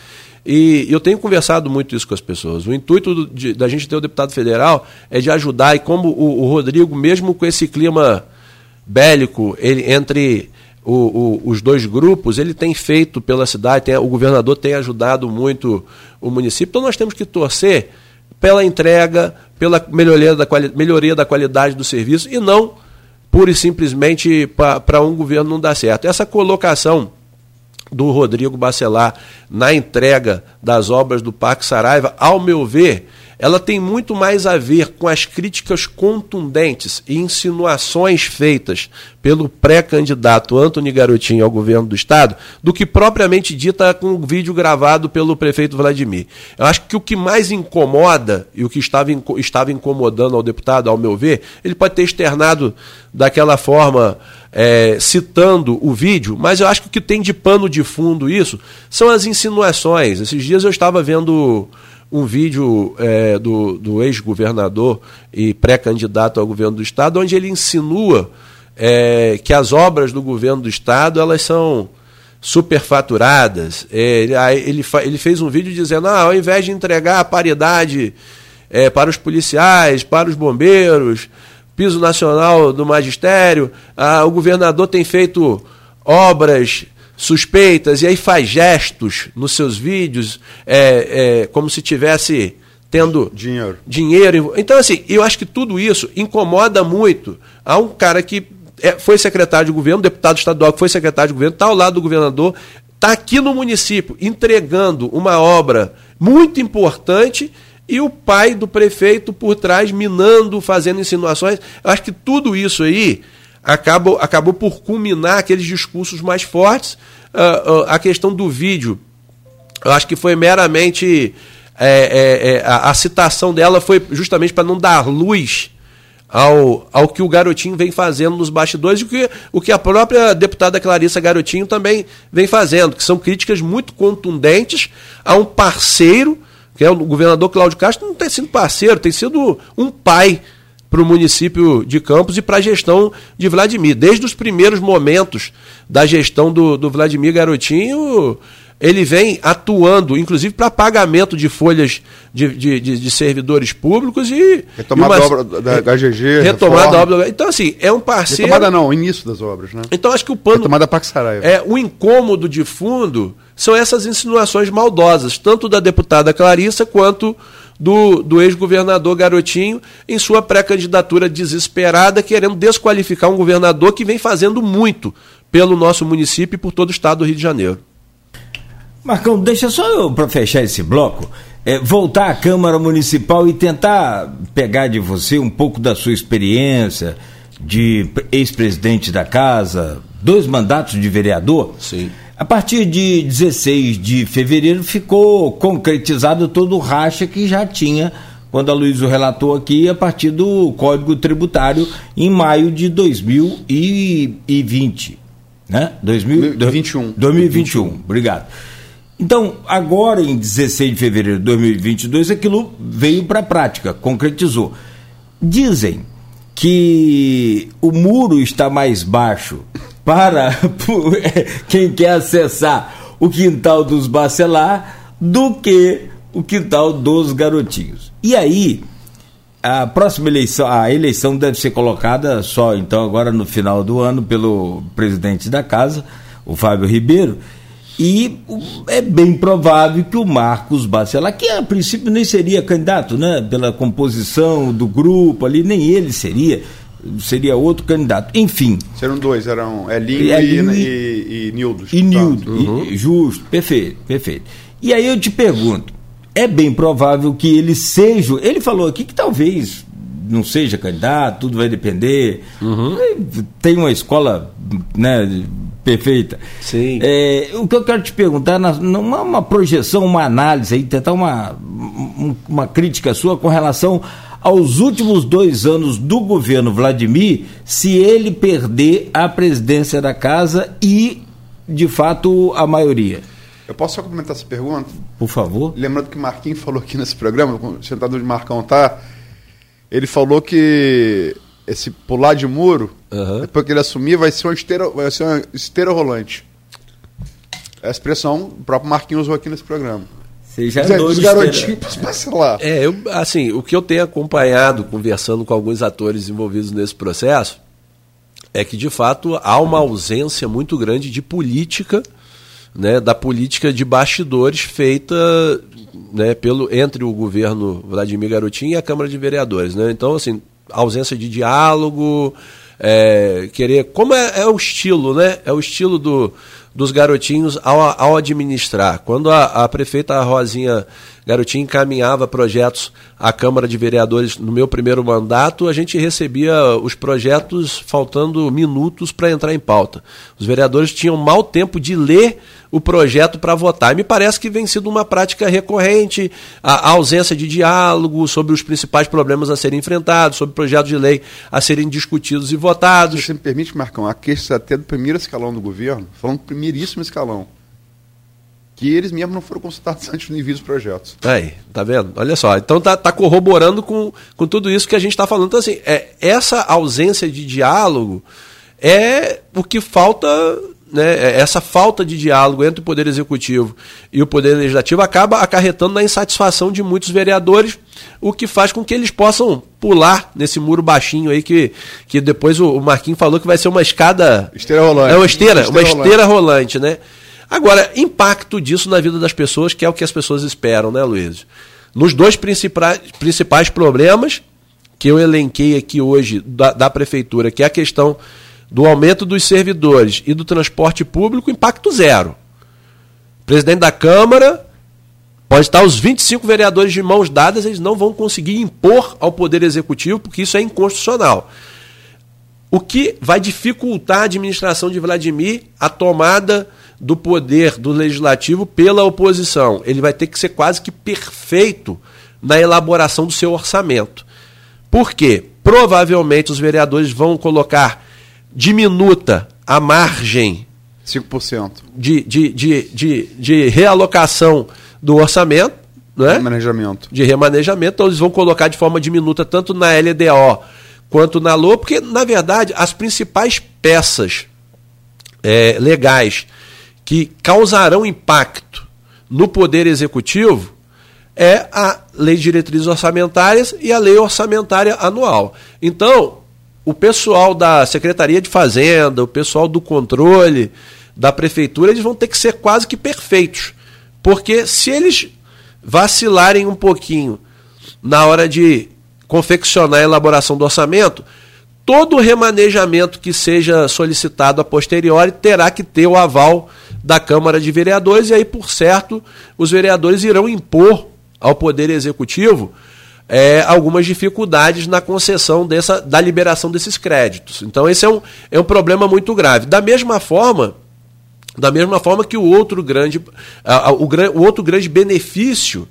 E eu tenho conversado muito isso com as pessoas. O intuito de, da gente ter o deputado federal é de ajudar, e como o, o Rodrigo, mesmo com esse clima bélico ele, entre o, o, os dois grupos, ele tem feito pela cidade, tem, o governador tem ajudado muito o município. Então nós temos que torcer pela entrega, pela melhoria da, quali, melhoria da qualidade do serviço e não pura e simplesmente para um governo não dar certo. Essa colocação do Rodrigo Bacelar na entrega das obras do Parque Saraiva, ao meu ver, ela tem muito mais a ver com as críticas contundentes e insinuações feitas pelo pré-candidato Antônio Garotinho ao governo do estado do que propriamente dita com o vídeo gravado pelo prefeito Vladimir. Eu acho que o que mais incomoda e o que estava, estava incomodando ao deputado, ao meu ver, ele pode ter externado daquela forma é, citando o vídeo, mas eu acho que o que tem de pano de fundo isso são as insinuações. Esses dias eu estava vendo um vídeo é, do, do ex-governador e pré-candidato ao governo do estado, onde ele insinua é, que as obras do governo do estado elas são superfaturadas. É, ele, ele, ele fez um vídeo dizendo, ah, ao invés de entregar a paridade é, para os policiais, para os bombeiros, piso nacional do magistério, ah, o governador tem feito obras suspeitas e aí faz gestos nos seus vídeos é, é, como se tivesse tendo dinheiro. dinheiro. Então, assim, eu acho que tudo isso incomoda muito a um cara que é, foi secretário de governo, deputado estadual que foi secretário de governo, está ao lado do governador, está aqui no município entregando uma obra muito importante e o pai do prefeito por trás minando, fazendo insinuações. Eu acho que tudo isso aí acabou, acabou por culminar aqueles discursos mais fortes. Uh, uh, a questão do vídeo, eu acho que foi meramente. É, é, é, a, a, citação dela foi justamente para não dar luz ao, ao que o Garotinho vem fazendo nos bastidores e o que, o que a própria deputada Clarissa Garotinho também vem fazendo, que são críticas muito contundentes a um parceiro que é o governador Cláudio Castro, não tem sido parceiro, tem sido um pai para o município de Campos e para a gestão de Vladimir. Desde os primeiros momentos da gestão do, do Vladimir Garotinho, ele vem atuando, inclusive para pagamento de folhas de, de, de, de servidores públicos e. Retomada da obra da HGG. Retomada da obra. Então, assim, é um parceiro. Retomada não, início das obras, né? Então, acho que o pano. Retomada Parque Saraiva. É, o incômodo de fundo são essas insinuações maldosas, tanto da deputada Clarissa quanto do, do ex-governador Garotinho em sua pré-candidatura desesperada, querendo desqualificar um governador que vem fazendo muito pelo nosso município e por todo o estado do Rio de Janeiro. Marcão, deixa só eu, para fechar esse bloco, é, voltar à Câmara Municipal e tentar pegar de você um pouco da sua experiência de ex-presidente da casa, dois mandatos de vereador. Sim. A partir de 16 de fevereiro ficou concretizado todo o racha que já tinha quando a Luísa relatou aqui a partir do Código Tributário em maio de 2020, né? 2021. 2021. Obrigado. Então, agora em 16 de fevereiro de 2022, aquilo veio para a prática, concretizou. Dizem que o muro está mais baixo para quem quer acessar o quintal dos Bacelar do que o quintal dos garotinhos. E aí, a próxima eleição, a eleição deve ser colocada só então agora no final do ano pelo presidente da casa, o Fábio Ribeiro, e é bem provável que o Marcos Bacelar, que a princípio nem seria candidato, né, pela composição do grupo ali, nem ele seria, seria outro candidato. Enfim. Serão dois, eram Elinho, Elinho e, e, e Nildo. E Nildo, uhum. e, justo, perfeito, perfeito. E aí eu te pergunto, é bem provável que ele seja, ele falou aqui que talvez não seja candidato, tudo vai depender. Uhum. Tem uma escola né, perfeita. Sim. É, o que eu quero te perguntar, numa uma projeção, uma análise aí, tentar uma, uma crítica sua com relação aos últimos dois anos do governo Vladimir, se ele perder a presidência da casa e, de fato, a maioria. Eu posso só complementar essa pergunta? Por favor. Lembrando que o Marquinhos falou aqui nesse programa, sentado onde Marcão tá, ele falou que esse pular de muro, uhum. depois que ele assumir, vai ser uma esteira, vai ser uma esteira rolante. É a expressão o próprio Marquinhos usou aqui nesse programa. Você já andou Os garotinhos. É, eu, assim, o que eu tenho acompanhado, conversando com alguns atores envolvidos nesse processo, é que de fato há uma ausência muito grande de política, né, da política de bastidores feita né, pelo, entre o governo Vladimir Garotinho e a Câmara de Vereadores. Né? Então, assim, ausência de diálogo, é, querer. Como é, é, o estilo, né? É o estilo do, dos garotinhos ao, ao administrar. Quando a, a prefeita Rosinha Garotinho encaminhava projetos à Câmara de Vereadores no meu primeiro mandato, a gente recebia os projetos faltando minutos para entrar em pauta. Os vereadores tinham mau tempo de ler o projeto para votar. E me parece que vem sido uma prática recorrente, a, ausência de diálogo sobre os principais problemas a serem enfrentados, sobre projetos de lei a serem discutidos e votados. Se você me permite, Marcão, a queixa até do primeiro escalão do governo, falando do primeiríssimo escalão, que eles mesmos não foram consultados antes de envio dos projetos. Aí, tá vendo? Olha só, então tá, tá corroborando com, com tudo isso que a gente está falando. Então, assim, é, essa ausência de diálogo é o que falta né, é, essa falta de diálogo entre o Poder Executivo e o Poder Legislativo acaba acarretando na insatisfação de muitos vereadores, o que faz com que eles possam pular nesse muro baixinho aí que, que depois o, Marquinhos falou que vai ser uma escada. Esteira rolante. É uma esteira, uma esteira, uma esteira rolante. rolante, né? Agora, impacto disso na vida das pessoas, que é o que as pessoas esperam, né, Luiz? Nos dois principais, principais problemas que eu elenquei aqui hoje da, da Prefeitura, que é a questão do aumento dos servidores e do transporte público, impacto zero. Presidente da Câmara pode estar os 25 vereadores de mãos dadas, eles não vão conseguir impor ao Poder Executivo, porque isso é inconstitucional. O que vai dificultar a administração de Vladimir a tomada do poder do legislativo pela oposição. Ele vai ter que ser quase que perfeito na elaboração do seu orçamento. Por quê? Provavelmente os vereadores vão colocar diminuta a margem 5%. De, de, de, de, de realocação do orçamento, né? Remanejamento. De remanejamento, então eles vão colocar de forma diminuta tanto na LDO quanto na LOA, porque, na verdade, as principais peças é, legais que causarão impacto no Poder Executivo é a Lei de Diretrizes Orçamentárias e a Lei Orçamentária Anual. Então, o pessoal da Secretaria de Fazenda, o pessoal do controle da Prefeitura, eles vão ter que ser quase que perfeitos. Porque se eles vacilarem um pouquinho na hora de confeccionar a elaboração do orçamento, todo remanejamento que seja solicitado a posteriori terá que ter o aval da Câmara de Vereadores, e aí, por certo, os vereadores irão impor ao Poder Executivo é, algumas dificuldades na concessão dessa, da liberação desses créditos. Então, esse é um, é um problema muito grave. Da mesma forma, da mesma forma que o outro grande, o, o outro grande benefício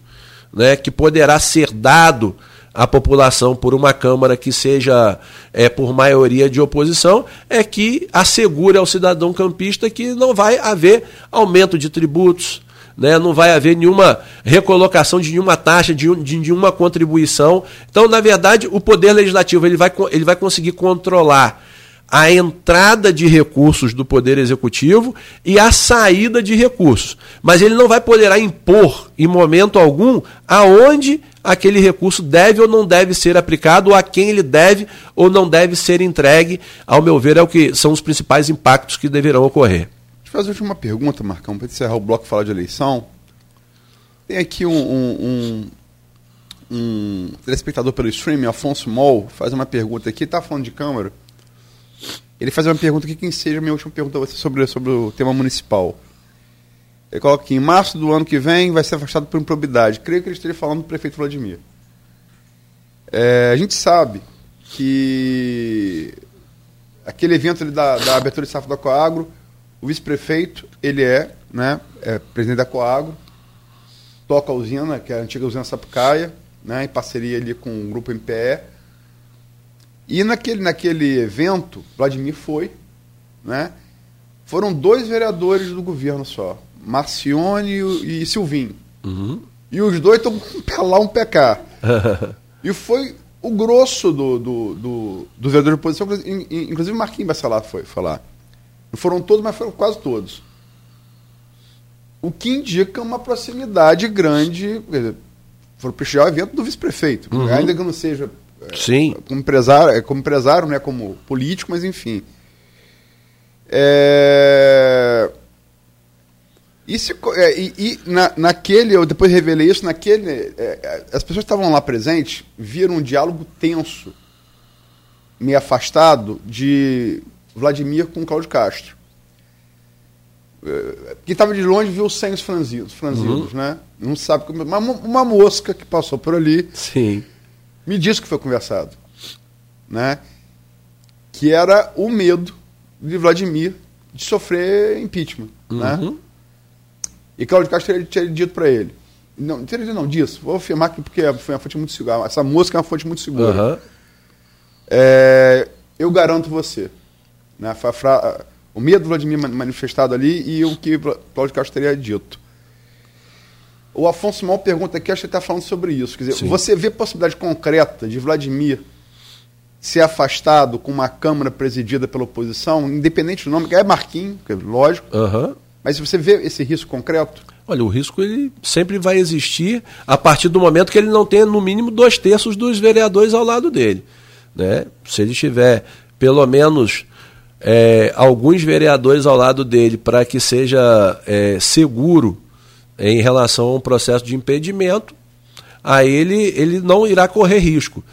né, que poderá ser dado à população por uma Câmara que seja é, por maioria de oposição é que assegure ao cidadão campista que não vai haver aumento de tributos, né? não vai haver nenhuma recolocação de nenhuma taxa, de, de nenhuma contribuição. Então, na verdade, o Poder Legislativo ele vai, ele vai conseguir controlar a entrada de recursos do Poder Executivo e a saída de recursos. Mas ele não vai poder impor, em momento algum, aonde aquele recurso deve ou não deve ser aplicado, ou a quem ele deve ou não deve ser entregue. Ao meu ver, é o que são os principais impactos que deverão ocorrer. Eu fazer a última pergunta, Marcão, para encerrar o bloco falar de eleição. Tem aqui um, um, um, um telespectador pelo streaming, Afonso Mol, faz uma pergunta aqui, está falando de Câmara. Ele faz uma pergunta aqui, quem seja minha última pergunta a você sobre, sobre o tema municipal. Ele coloca aqui, em março do ano que vem vai ser afastado por improbidade. Creio que ele esteja falando do prefeito Vladimir. É, a gente sabe que aquele evento da, da abertura de safra da Coagro, o vice-prefeito, ele é, né, é presidente da Coagro, toca a usina, que é a antiga usina Sapucaia, né, em parceria ali com o grupo MPE, e naquele, naquele evento, Vladimir foi, né? Foram dois vereadores do governo só, Marcione e, Silvinho. Uhum. E os dois estão um pé lá, um pé cá. e foi o grosso do, do, do, do vereador de oposição, inclusive Marquinhos Bacelar foi falar. Não foram todos, mas foram quase todos. O que indica uma proximidade grande. Foram prestigiar o evento do vice-prefeito. Uhum. Ainda que não seja Sim. Como empresário, é, como empresário, né, como político, mas enfim. É... E, se, é, e, e na, naquele, eu depois revelei isso, naquele. É, é as pessoas que estavam lá presentes viram um diálogo tenso, meio afastado, de Vladimir com Cláudio Castro. É, quem estava de longe viu os senhos franzidos, franzidos uhum. né? Não sabe como. Uma, uma mosca que passou por ali. Sim me disse que foi conversado, né? Que era o medo de Vladimir de sofrer impeachment, né? uhum. né? E Cláudio Castro tinha, tinha dito para ele, não, não teria dito não disso, vou afirmar que porque foi uma fonte muito segura, essa música é uma fonte muito segura. Uhum. É, eu garanto você, né? Fra, o medo do Vladimir manifestado ali e o que Cláudio Castro teria dito. O Afonso Mal pergunta aqui, acho que ele está falando sobre isso. Quer dizer, Sim. você vê possibilidade concreta de Vladimir ser afastado com uma Câmara presidida pela oposição, independente do nome, que é Marquinhos, é lógico. Uhum. Mas você vê esse risco concreto? Olha, o risco ele sempre vai existir a partir do momento que ele não tenha, no mínimo, dois terços dos vereadores ao lado dele. Né? Se ele tiver pelo menos é, alguns vereadores ao lado dele para que seja é, seguro em relação a um processo de impedimento, aí ele, ele não irá correr risco.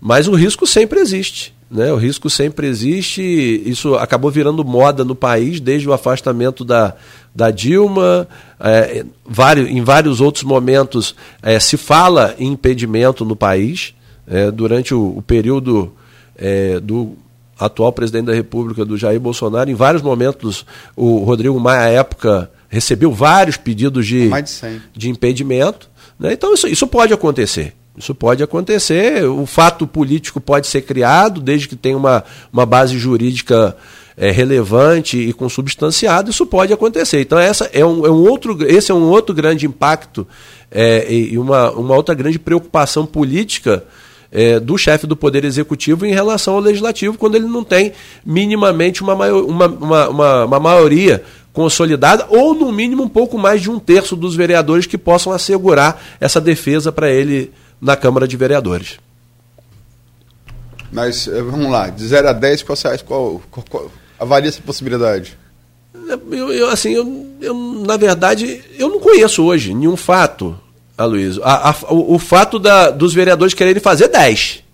Mas o risco sempre existe. Né? O risco sempre existe, isso acabou virando moda no país desde o afastamento da, da Dilma. É, vários, em vários outros momentos é, se fala em impedimento no país. É, durante o, o período é, do atual presidente da República, do Jair Bolsonaro, em vários momentos, o Rodrigo Maia, à época, recebeu vários pedidos de, de, de impedimento. Né? Então isso, isso pode acontecer. Isso pode acontecer. O fato político pode ser criado, desde que tenha uma, uma base jurídica é, relevante e consubstanciada, isso pode acontecer. Então, essa é um, é um outro, esse é um outro grande impacto é, e uma, uma outra grande preocupação política é, do chefe do Poder Executivo em relação ao Legislativo, quando ele não tem minimamente uma, maior, uma, uma, uma, uma maioria consolidada, ou no mínimo um pouco mais de um terço dos vereadores que possam assegurar essa defesa para ele na Câmara de Vereadores. Mas eh, vamos lá, de 0 a 10, qual, qual, qual, qual avalia essa possibilidade? Eu, eu, assim, eu, eu, na verdade, eu não conheço hoje nenhum fato, Aloysio. A, a, o, o, fato da, dos vereadores quererem fazer 10.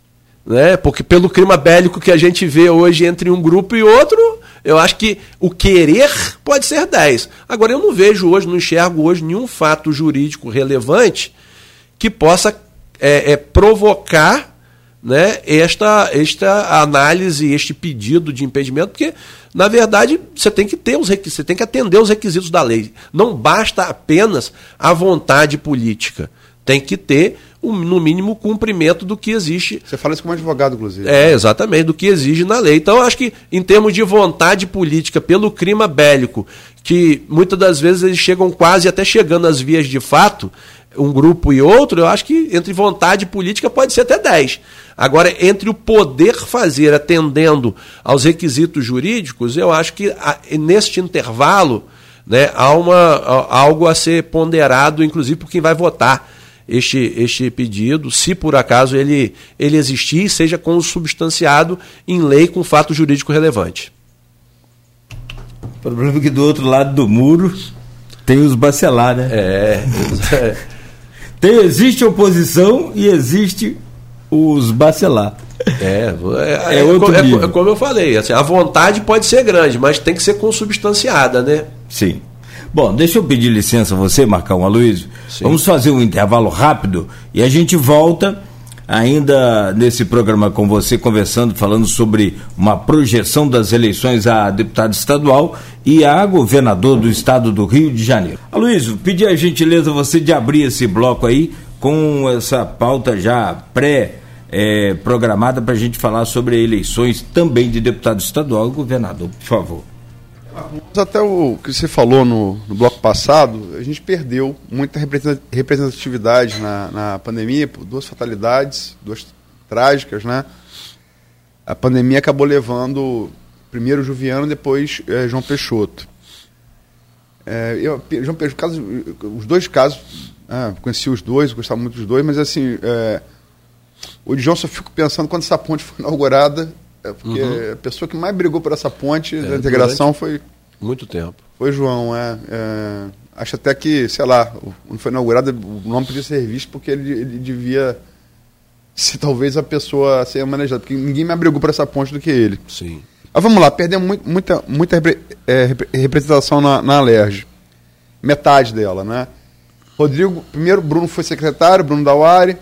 Né? Porque pelo clima bélico que a gente vê hoje entre um grupo e outro, eu acho que o querer pode ser 10. Agora, eu não vejo hoje, não enxergo hoje nenhum fato jurídico relevante que possa é, é, provocar né, esta, esta análise, este pedido de impedimento, porque, na verdade, você tem que ter os você tem que atender os requisitos da lei. Não basta apenas a vontade política. Tem que ter, um, no mínimo, cumprimento do que existe. Você fala isso como advogado, inclusive. É, exatamente, do que exige na lei. Então, eu acho que, em termos de vontade política, pelo clima bélico, que muitas das vezes eles chegam quase até chegando às vias de fato, um grupo e outro, eu acho que entre vontade política pode ser até 10. Agora, entre o poder fazer atendendo aos requisitos jurídicos, eu acho que neste intervalo né, há uma, algo a ser ponderado, inclusive por quem vai votar este, este pedido, se por acaso ele, ele existir, seja consubstanciado em lei com fato jurídico relevante. O problema é que do outro lado do muro tem os bacelar, né? É. tem, existe oposição e existe os bacelar. É, é, é, outro é, é, como eu falei, assim, a vontade pode ser grande, mas tem que ser consubstanciada, né? Sim. Bom, deixa eu pedir licença a você, Marcão Aloysio. Vamos fazer um intervalo rápido e a gente volta ainda nesse programa com você, conversando, falando sobre uma projeção das eleições a deputado estadual e a governador do estado do Rio de Janeiro. Aloysio, pedi a gentileza você de abrir esse bloco aí com essa pauta já pré- é, programada para a gente falar sobre eleições também de deputado estadual e governador, por favor. Até o que você falou no, no bloco passado, a gente perdeu muita representatividade na, na pandemia, duas fatalidades, duas trágicas, né? A pandemia acabou levando primeiro Juviano, depois é, João Peixoto. É, eu, João Peixoto, caso, os dois casos, é, conheci os dois, gostava muito dos dois, mas assim, é, o João só fico pensando quando essa ponte foi inaugurada, é porque uhum. a pessoa que mais brigou por essa ponte é, da integração foi. Muito tempo. Foi João, é, é, Acho até que, sei lá, quando foi inaugurada, o nome podia ser revisto porque ele, ele devia ser talvez a pessoa a ser manejada, porque ninguém mais brigou por essa ponte do que ele. Sim. Mas vamos lá, perdemos muito, muita, muita é, representação na, na Alerj. Metade dela, né? Rodrigo, primeiro Bruno foi secretário, Bruno Dauari,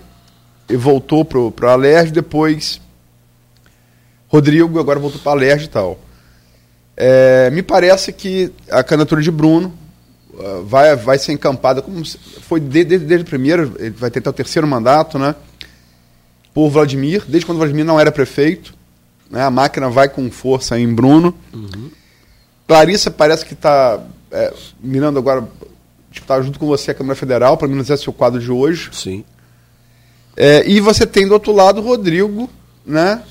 e voltou para a Alerj, depois Rodrigo, agora voltou para a Alerj e tal. É, me parece que a candidatura de Bruno uh, vai, vai ser encampada, como foi desde, desde o primeiro, ele vai tentar o terceiro mandato, né? Por Vladimir, desde quando Vladimir não era prefeito. Né, a máquina vai com força em Bruno. Uhum. Clarissa parece que está é, mirando agora, está junto com você a Câmara Federal, para menos esse é o quadro de hoje. Sim. É, e você tem do outro lado o Rodrigo, né?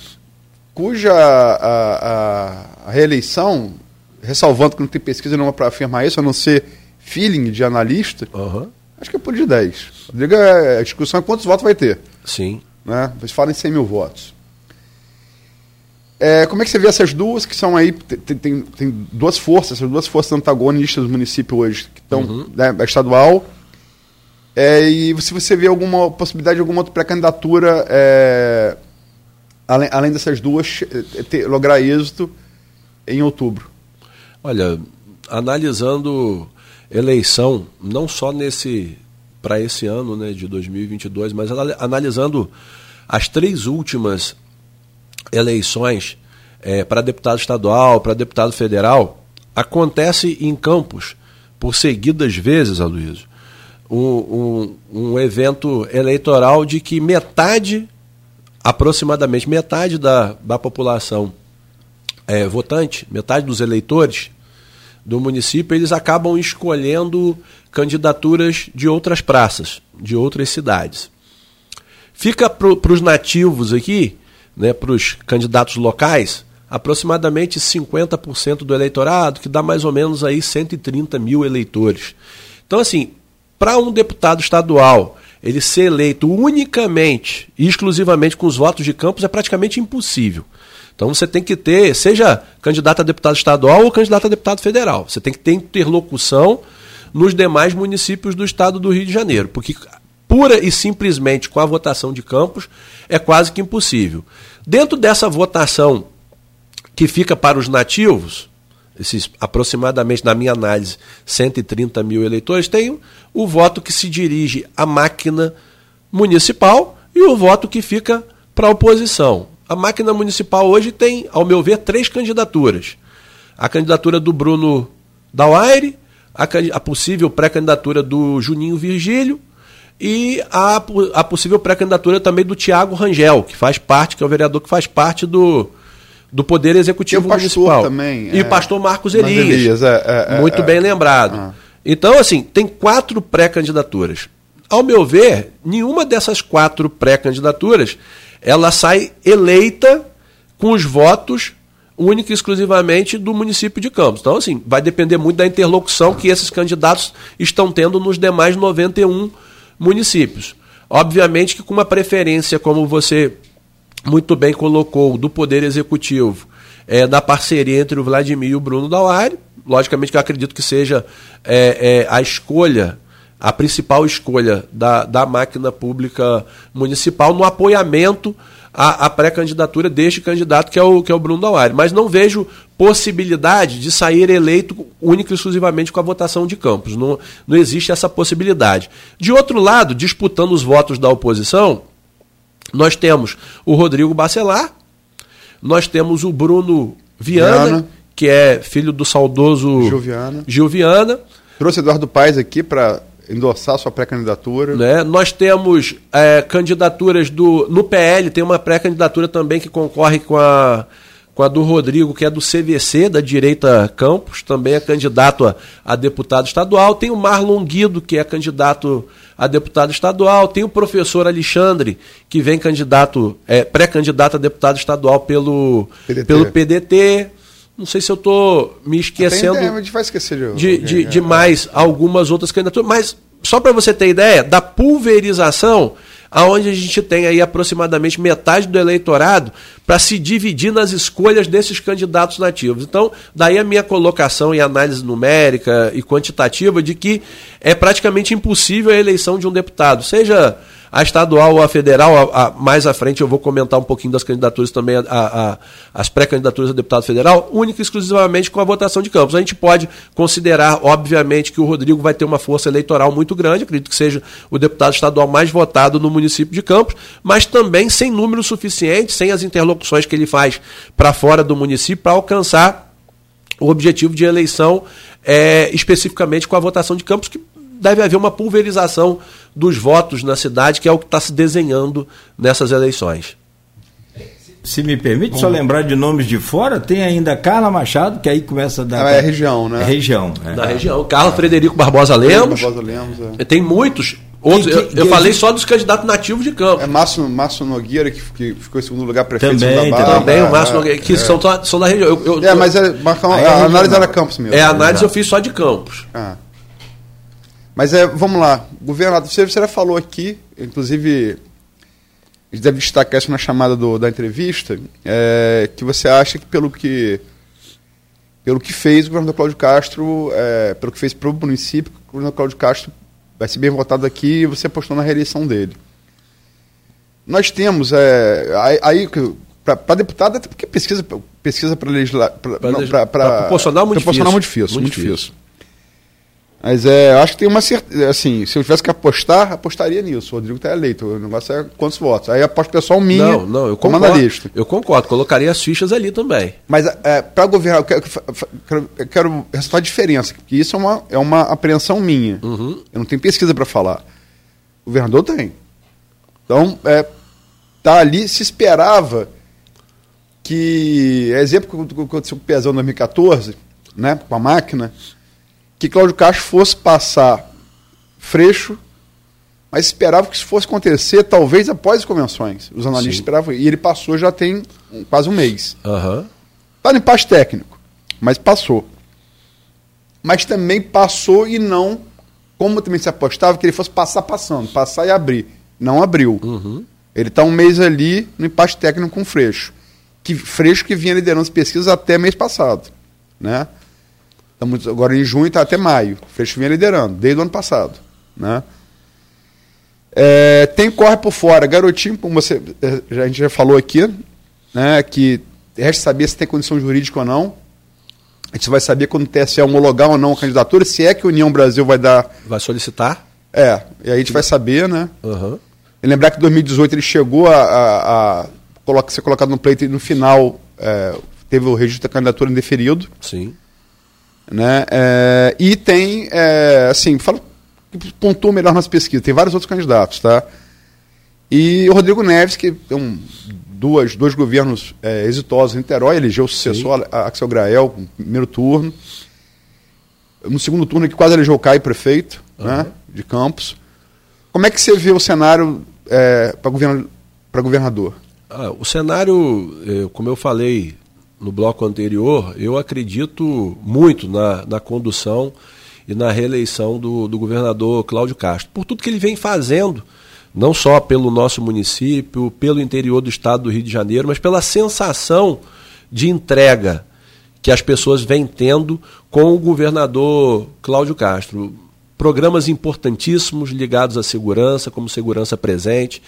Cuja a, a, reeleição, ressalvando que não tem pesquisa nenhuma para afirmar isso, a não ser feeling de analista, uhum. acho que é por de 10. Diga a discussão é quantos votos vai ter. Sim. Né? Vocês falam em 100 mil votos. É, como é que você vê essas duas que são aí, tem, tem, tem duas forças, essas duas forças antagonistas do município hoje, que estão, uhum. né, estadual, é, e se você vê alguma possibilidade de alguma outra pré-candidatura é, além, além dessas duas, eh, ter, lograr êxito em outubro? Olha, analisando eleição, não só nesse para esse ano né, de 2022, mas analisando as três últimas eleições é, para deputado estadual, para deputado federal, acontece em Campos, por seguidas vezes, Aloysio, um, um, um evento eleitoral de que metade aproximadamente metade da, da população é, votante, metade dos eleitores do município, eles acabam escolhendo candidaturas de outras praças, de outras cidades. Fica para os nativos aqui, né, para os candidatos locais, aproximadamente 50% do eleitorado, que dá mais ou menos aí 130 mil eleitores. Então, assim, para um deputado estadual ele ser eleito unicamente e exclusivamente com os votos de campos é praticamente impossível. Então você tem que ter, seja candidato a deputado estadual ou candidato a deputado federal, você tem que ter interlocução nos demais municípios do estado do Rio de Janeiro, porque pura e simplesmente com a votação de campos é quase que impossível. Dentro dessa votação que fica para os nativos, esses aproximadamente, na minha análise, 130 mil eleitores, tem o voto que se dirige à máquina municipal e o voto que fica para a oposição. A máquina municipal hoje tem, ao meu ver, três candidaturas. A candidatura do Bruno Dauaire, a, a possível pré-candidatura do Juninho Virgílio e a, a possível pré-candidatura também do Tiago Rangel, que faz parte, que é o vereador que faz parte do, do Poder Executivo e o pastor Municipal. Também, e é... o pastor Marcos Elias. Elias é, é, muito é, bem lembrado. Ah. Então, assim, tem quatro pré-candidaturas. Ao meu ver, nenhuma dessas quatro pré-candidaturas ela sai eleita com os votos única e exclusivamente do município de Campos. Então, assim, vai depender muito da interlocução que esses candidatos estão tendo nos demais 91 municípios. Obviamente que com uma preferência, como você muito bem colocou, do Poder Executivo, é, da parceria entre o Vladimir e o Bruno Dauari, logicamente que eu acredito que seja é, é, a escolha, a principal escolha da, da máquina pública municipal no apoiamento à, à pré-candidatura deste candidato que é o, que é o Bruno Dauari. Mas não vejo possibilidade de sair eleito único e exclusivamente com a votação de Campos. Não, não existe essa possibilidade. De outro lado, disputando os votos da oposição, nós temos o Rodrigo Bacelar, nós temos o Bruno Viana, Viana. que é filho do saudoso Gil Viana. Gil Viana. Trouxe Eduardo Paes aqui para endossar sua pré-candidatura. Né? Nós temos é, candidaturas do. No PL tem uma pré-candidatura também que concorre com a, com a do Rodrigo, que é do CVC, da direita Campos, também é candidato a, a deputado estadual. Tem o Marlon Guido, que é candidato a deputado estadual. Tem o professor Alexandre, que vem candidato, é, pré-candidato a deputado estadual pelo PDT. Pelo PDT. Não sei se eu estou me esquecendo ideia, de, de, de, de mais algumas outras candidaturas, mas só para você ter ideia da pulverização aonde a gente tem aí aproximadamente metade do eleitorado para se dividir nas escolhas desses candidatos nativos. Então, daí a minha colocação em análise numérica e quantitativa de que é praticamente impossível a eleição de um deputado, seja a estadual ou a federal, a, a, mais à frente eu vou comentar um pouquinho das candidaturas também, a, as pré-candidaturas a deputado federal, única e exclusivamente com a votação de campos. A gente pode considerar, obviamente, que o Rodrigo vai ter uma força eleitoral muito grande, acredito que seja o deputado estadual mais votado no município de Campos, mas também sem número suficiente, sem as interlocuções que ele faz para fora do município para alcançar o objetivo de eleição é, especificamente com a votação de campos, que deve haver uma pulverização dos votos na cidade, que é o que está se desenhando nessas eleições. Se me permite Bom. só lembrar de nomes de fora, tem ainda Carla Machado, que aí começa a dar. Ah, é região, né? É região. É. Da região. Carla Frederico Barbosa Lemos. Barbosa Lemos é. Tem muitos. Outros, eu, eu falei só dos candidatos nativos de campo. É Márcio, Márcio Nogueira, que, que ficou em segundo lugar prefeito também, da Barra. Também, o Márcio é, Nogueira, que é. são, são da região. Eu, eu, é, mas é, Marcão, a, análise era Campos mesmo. É, a análise eu fiz só de Campos. Ah. Mas é, vamos lá. Governador, você, você já falou aqui, inclusive, a gente deve destacar isso na chamada do, da entrevista, é, que você acha que pelo que pelo que fez o governador Cláudio Castro, é, pelo que fez para o município, o governador Cláudio Castro vai ser bem votado aqui e você apostou na reeleição dele. Nós temos, é, aí, para deputado, até porque pesquisa, pesquisa para legislar. Para proporcional, muito proporcional muito difícil. Muito, muito difícil. Mas é, acho que tem uma certeza. Assim, se eu tivesse que apostar, apostaria nisso. O Rodrigo está eleito. O negócio é quantos votos. Aí aposto pessoal minha não, não, eu concordo, analista. Eu concordo, colocaria as fichas ali também. Mas é, para governar, eu quero, quero, eu quero ressaltar a diferença, porque isso é uma, é uma apreensão minha. Uhum. Eu não tenho pesquisa para falar. O governador tem. Então, é, tá ali, se esperava que. Exemplo que aconteceu com o Pezão em 2014, né, com a máquina que Cláudio Castro fosse passar Freixo, mas esperava que isso fosse acontecer talvez após as convenções. Os analistas Sim. esperavam. E ele passou já tem quase um mês. Aham. Está no empate técnico, mas passou. Mas também passou e não, como também se apostava, que ele fosse passar passando, passar e abrir. Não abriu. Ele está um mês ali no empate técnico com o Freixo. Que, Freixo que vinha liderando as pesquisas até mês passado. Né? Estamos agora em junho, está até maio. O Freixo vinha liderando, desde o ano passado. Né? É, tem corre por fora. Garotinho, como você, é, a gente já falou aqui, né, que resta saber se tem condição jurídica ou não. A gente vai saber quando o TSE homologar ou não a candidatura, se é que a União Brasil vai dar. Vai solicitar? É, e aí a gente vai saber, né? Aham. E lembrar que em 2018 ele chegou a, a, a coloca- ser colocado no pleito e no final é, teve o registro da candidatura indeferido. Sim. Né? É, e tem, é, assim, fala que pontuou melhor nas pesquisas, tem vários outros candidatos, tá? E o Rodrigo Neves, que tem um, duas, dois governos é, exitosos em Niterói, elegeu o sucessor, a- Axel Grael, no primeiro turno. No segundo turno, que quase elegeu o Caio prefeito, né, de Campos. Como é que você vê o cenário é, para govern, governador? Ah, o cenário, eh, como eu falei no bloco anterior, eu acredito muito na, na condução e na reeleição do, do governador Cláudio Castro, por tudo que ele vem fazendo, não só pelo nosso município, pelo interior do estado do Rio de Janeiro, mas pela sensação de entrega que as pessoas vêm tendo com o governador Cláudio Castro. Programas importantíssimos ligados à segurança, como segurança presente.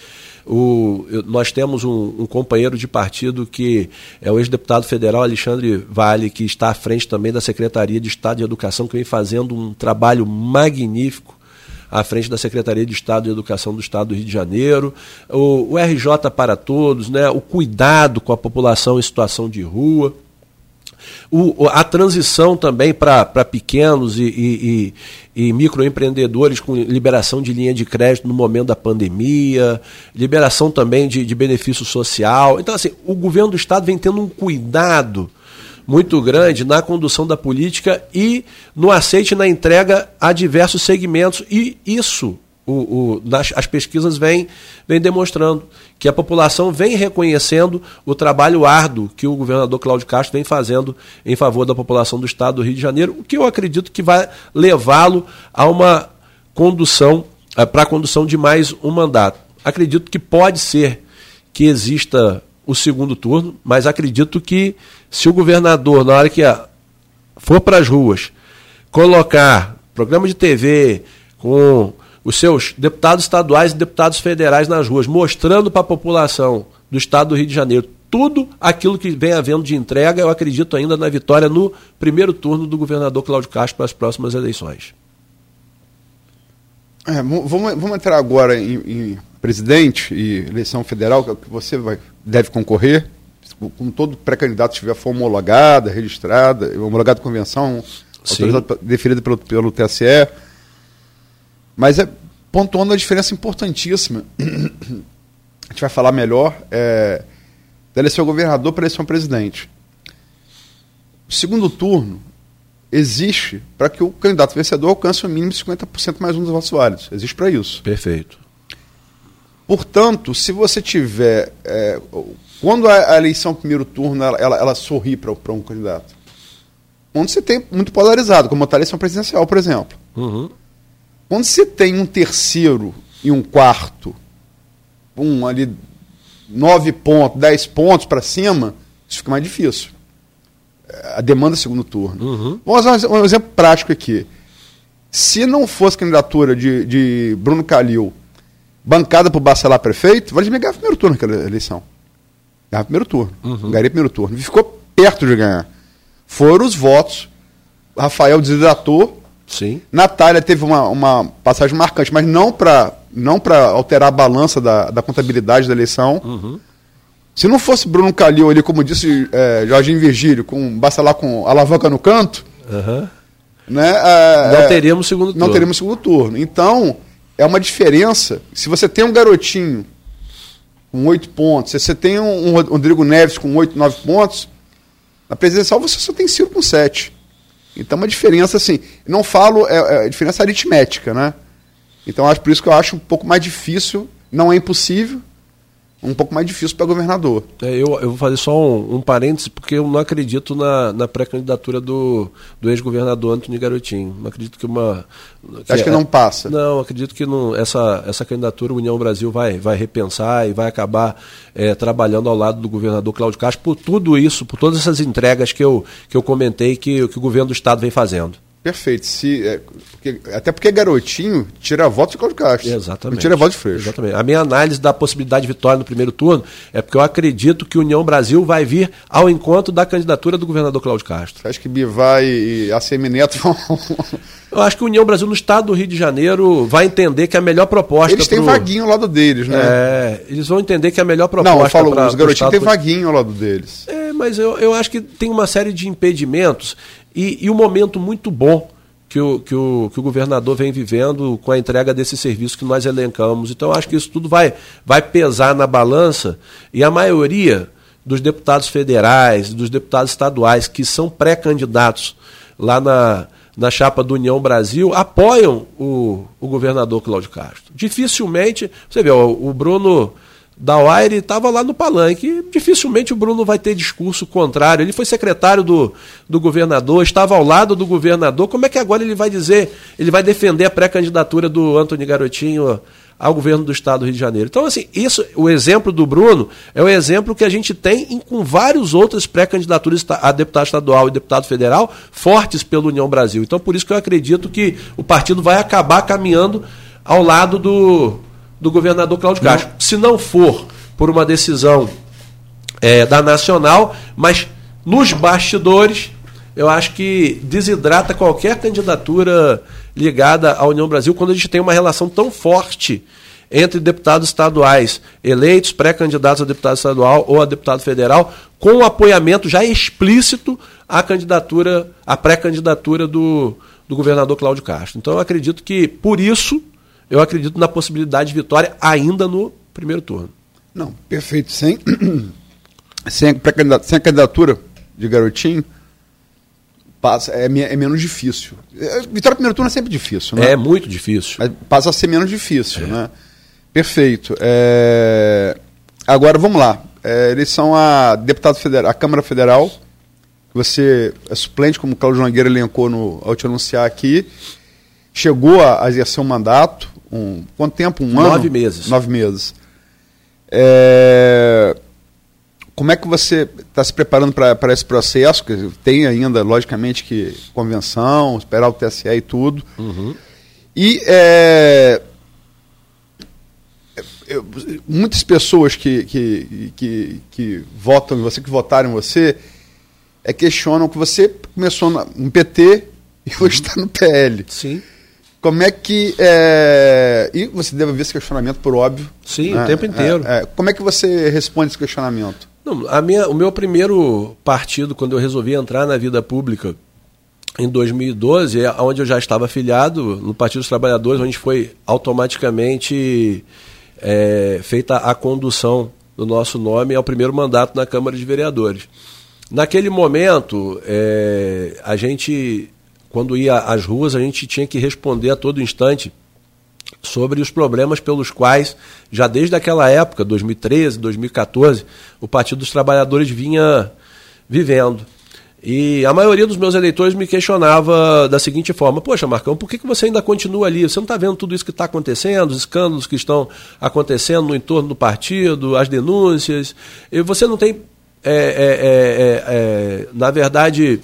O, nós temos um, um companheiro de partido que é o ex-deputado federal Alexandre Vale, que está à frente também da Secretaria de Estado de Educação, que vem fazendo um trabalho magnífico à frente da Secretaria de Estado de Educação do Estado do Rio de Janeiro, o, o RJ para todos, né, o cuidado com a população em situação de rua. O- a transição também para pequenos e, e- e- e microempreendedores com liberação de linha de crédito no momento da pandemia, liberação também de, de benefício social. Então, assim, o governo do Estado vem tendo um cuidado muito grande na condução da política e no aceite e na entrega a diversos segmentos. E isso o, o- nas, as pesquisas vêm vêm demonstrando que a população vem reconhecendo o trabalho árduo que o governador Cláudio Castro vem fazendo em favor da população do estado do Rio de Janeiro, o que eu acredito que vai levá-lo a uma condução, para a condução de mais um mandato. Acredito que pode ser que exista o segundo turno, mas acredito que se o governador, na hora que for para as ruas colocar programa de TV com os seus deputados estaduais e deputados federais nas ruas, mostrando para a população do estado do Rio de Janeiro tudo aquilo que vem havendo de entrega, eu acredito ainda na vitória no primeiro turno do governador Cláudio Castro para as próximas eleições. É, vamos, vamos entrar agora em, em presidente e eleição federal, que você vai, deve concorrer, com todo pré-candidato estiver for homologada, registrada, homologada convenção, deferida pelo, pelo TSE. Mas é pontuando a diferença importantíssima. A gente vai falar melhor é, da eleição governador para a eleição presidente. O segundo turno existe para que o candidato vencedor alcance o mínimo de 50% mais um dos votos válidos. Existe para isso. Perfeito. Portanto, se você tiver. é, quando a, a eleição primeiro turno ela, ela, ela sorri para um candidato, onde você tem muito polarizado, como a eleição presidencial, por exemplo. Uhum. Quando você tem um terceiro e um quarto, um ali, nove pontos, dez pontos para cima, isso fica mais difícil. É, A demanda é segundo turno. Uhum. Vamos usar um exemplo prático aqui. Se não fosse candidatura de, de Bruno Calil bancada por Bacelar prefeito, Vladimir ganhava primeiro turno naquela eleição. Ganhava primeiro turno. Uhum. Ganharia primeiro turno. E ficou perto de ganhar. Foram os votos. Rafael desidratou. Sim. Natália teve uma, uma passagem marcante, mas não para não alterar a balança da, da contabilidade da eleição. Uhum. Se não fosse Bruno Calil ali, como disse é, Jorginho Virgílio, com Bacelar com alavanca no canto, Uhum. né, é, Não teríamos segundo turno. não teríamos segundo turno. Então, é uma diferença. Se você tem um garotinho com oito pontos, se você tem um, um Rodrigo Neves com oito, nove pontos, na presidencial você só tem Ciro com sete. Então, é uma diferença assim. Não falo, é, é diferença aritmética, né? Então acho por isso que eu acho um pouco mais difícil, não é impossível, um pouco mais difícil para governador. É, eu, eu vou fazer só um, um parêntese, porque eu não acredito na, na pré-candidatura do, do ex-governador Antônio Garotinho. Não acredito que uma. Que Acho que não passa. Não, acredito que não, essa, essa candidatura, União Brasil vai, vai repensar e vai acabar é, trabalhando ao lado do governador Cláudio Castro por tudo isso, por todas essas entregas que eu, que eu comentei que, que o governo do Estado vem fazendo. Perfeito. Se, é, porque, até porque garotinho tira voto de Cláudio Castro. Exatamente. Não tira voto de Freixo. Exatamente. A minha análise da possibilidade de vitória no primeiro turno é porque eu acredito que União Brasil vai vir ao encontro da candidatura do governador Cláudio Castro. Acha que Bivar e ACM Neto vão. Eu acho que a União Brasil no estado do Rio de Janeiro vai entender que a melhor proposta. Eles têm pro... vaguinho ao lado deles, né? É, eles vão entender que a melhor proposta. Não, eu falo, pra, os garotinhos têm vaguinho ao lado deles. É, mas eu, eu acho que tem uma série de impedimentos e, e um momento muito bom que o, que, o, que o governador vem vivendo com a entrega desse serviço que nós elencamos. Então, acho que isso tudo vai, vai pesar na balança e a maioria dos deputados federais, dos deputados estaduais que são pré-candidatos lá na, na chapa do União Brasil apoiam o, o governador Cláudio Castro. Dificilmente, você vê, o, o Bruno da Wire estava lá no palanque. Dificilmente o Bruno vai ter discurso contrário. Ele foi secretário do, do governador, estava ao lado do governador. Como é que agora ele vai dizer, ele vai defender a pré-candidatura do Antônio Garotinho ao governo do estado do Rio de Janeiro? Então, assim, isso, o exemplo do Bruno é o exemplo que a gente tem em, com vários outras pré-candidaturas a deputado estadual e deputado federal fortes pela União Brasil. Então, por isso que eu acredito que o partido vai acabar caminhando ao lado do do governador Cláudio Castro. Não. Se não for por uma decisão é, da Nacional, mas nos bastidores, eu acho que desidrata qualquer candidatura ligada à União Brasil quando a gente tem uma relação tão forte entre deputados estaduais eleitos, pré-candidatos a deputado estadual ou a deputado federal, com o apoiamento já explícito à candidatura, à pré-candidatura do, do governador Cláudio Castro. Então eu acredito que, por isso, eu acredito na possibilidade de vitória ainda no primeiro turno. Não, perfeito. Sem, sem, a, sem a candidatura de garotinho, passa, é, é menos difícil. É, vitória no primeiro turno é sempre difícil, né? É muito difícil. Mas passa a ser menos difícil, é. né? Perfeito. É... Agora vamos lá. É, eleição a deputado federal, a Câmara Federal. Você é suplente, como o Cláudio Nogueira elencou no, ao te anunciar aqui. Chegou a, a exercer um mandato um quanto tempo? Um Nove ano? Nove meses. Nove meses. É, como é que você está se preparando para esse processo? Que tem ainda, logicamente, que convenção, esperar o TSE e tudo. Uhum. E é, eu, muitas pessoas que, que, que, que, votam em você, que votaram em você, é, questionam que você começou no PT e hoje está no PL. Sim. Como é que. É... E você deve ver esse questionamento, por óbvio. Sim, né? o tempo inteiro. É, é. Como é que você responde esse questionamento? Não, a minha, o meu primeiro partido, quando eu resolvi entrar na vida pública em 2012, é onde eu já estava afiliado, no Partido dos Trabalhadores, onde foi automaticamente é, feita a condução do nosso nome ao primeiro mandato na Câmara de Vereadores. Naquele momento, é, a gente quando ia às ruas, a gente tinha que responder a todo instante sobre os problemas pelos quais, já desde aquela época, 2013, 2014, o Partido dos Trabalhadores vinha vivendo. E a maioria dos meus eleitores me questionava da seguinte forma: Poxa, Marcão, por que, que você ainda continua ali? Você não está vendo tudo isso que está acontecendo, os escândalos que estão acontecendo no entorno do partido, as denúncias? E você não tem, é, é, é, na verdade,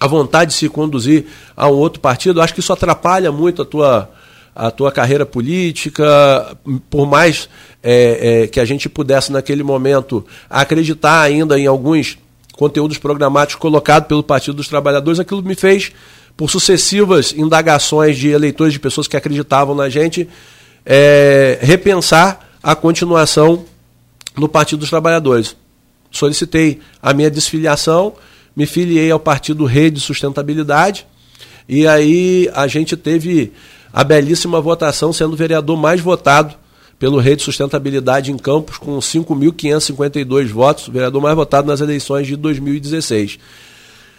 a vontade de se conduzir a um outro partido, acho que isso atrapalha muito a tua, a tua carreira política, por mais é, é, que a gente pudesse naquele momento acreditar ainda em alguns conteúdos programáticos colocados pelo Partido dos Trabalhadores, aquilo me fez, por sucessivas indagações de eleitores, de pessoas que acreditavam na gente, é, repensar a continuação no Partido dos Trabalhadores. Solicitei a minha desfiliação me filiei ao partido Rede Sustentabilidade, e aí a gente teve a belíssima votação, sendo o vereador mais votado pelo Rede Sustentabilidade em Campos, com 5.552 votos, o vereador mais votado nas eleições de 2016.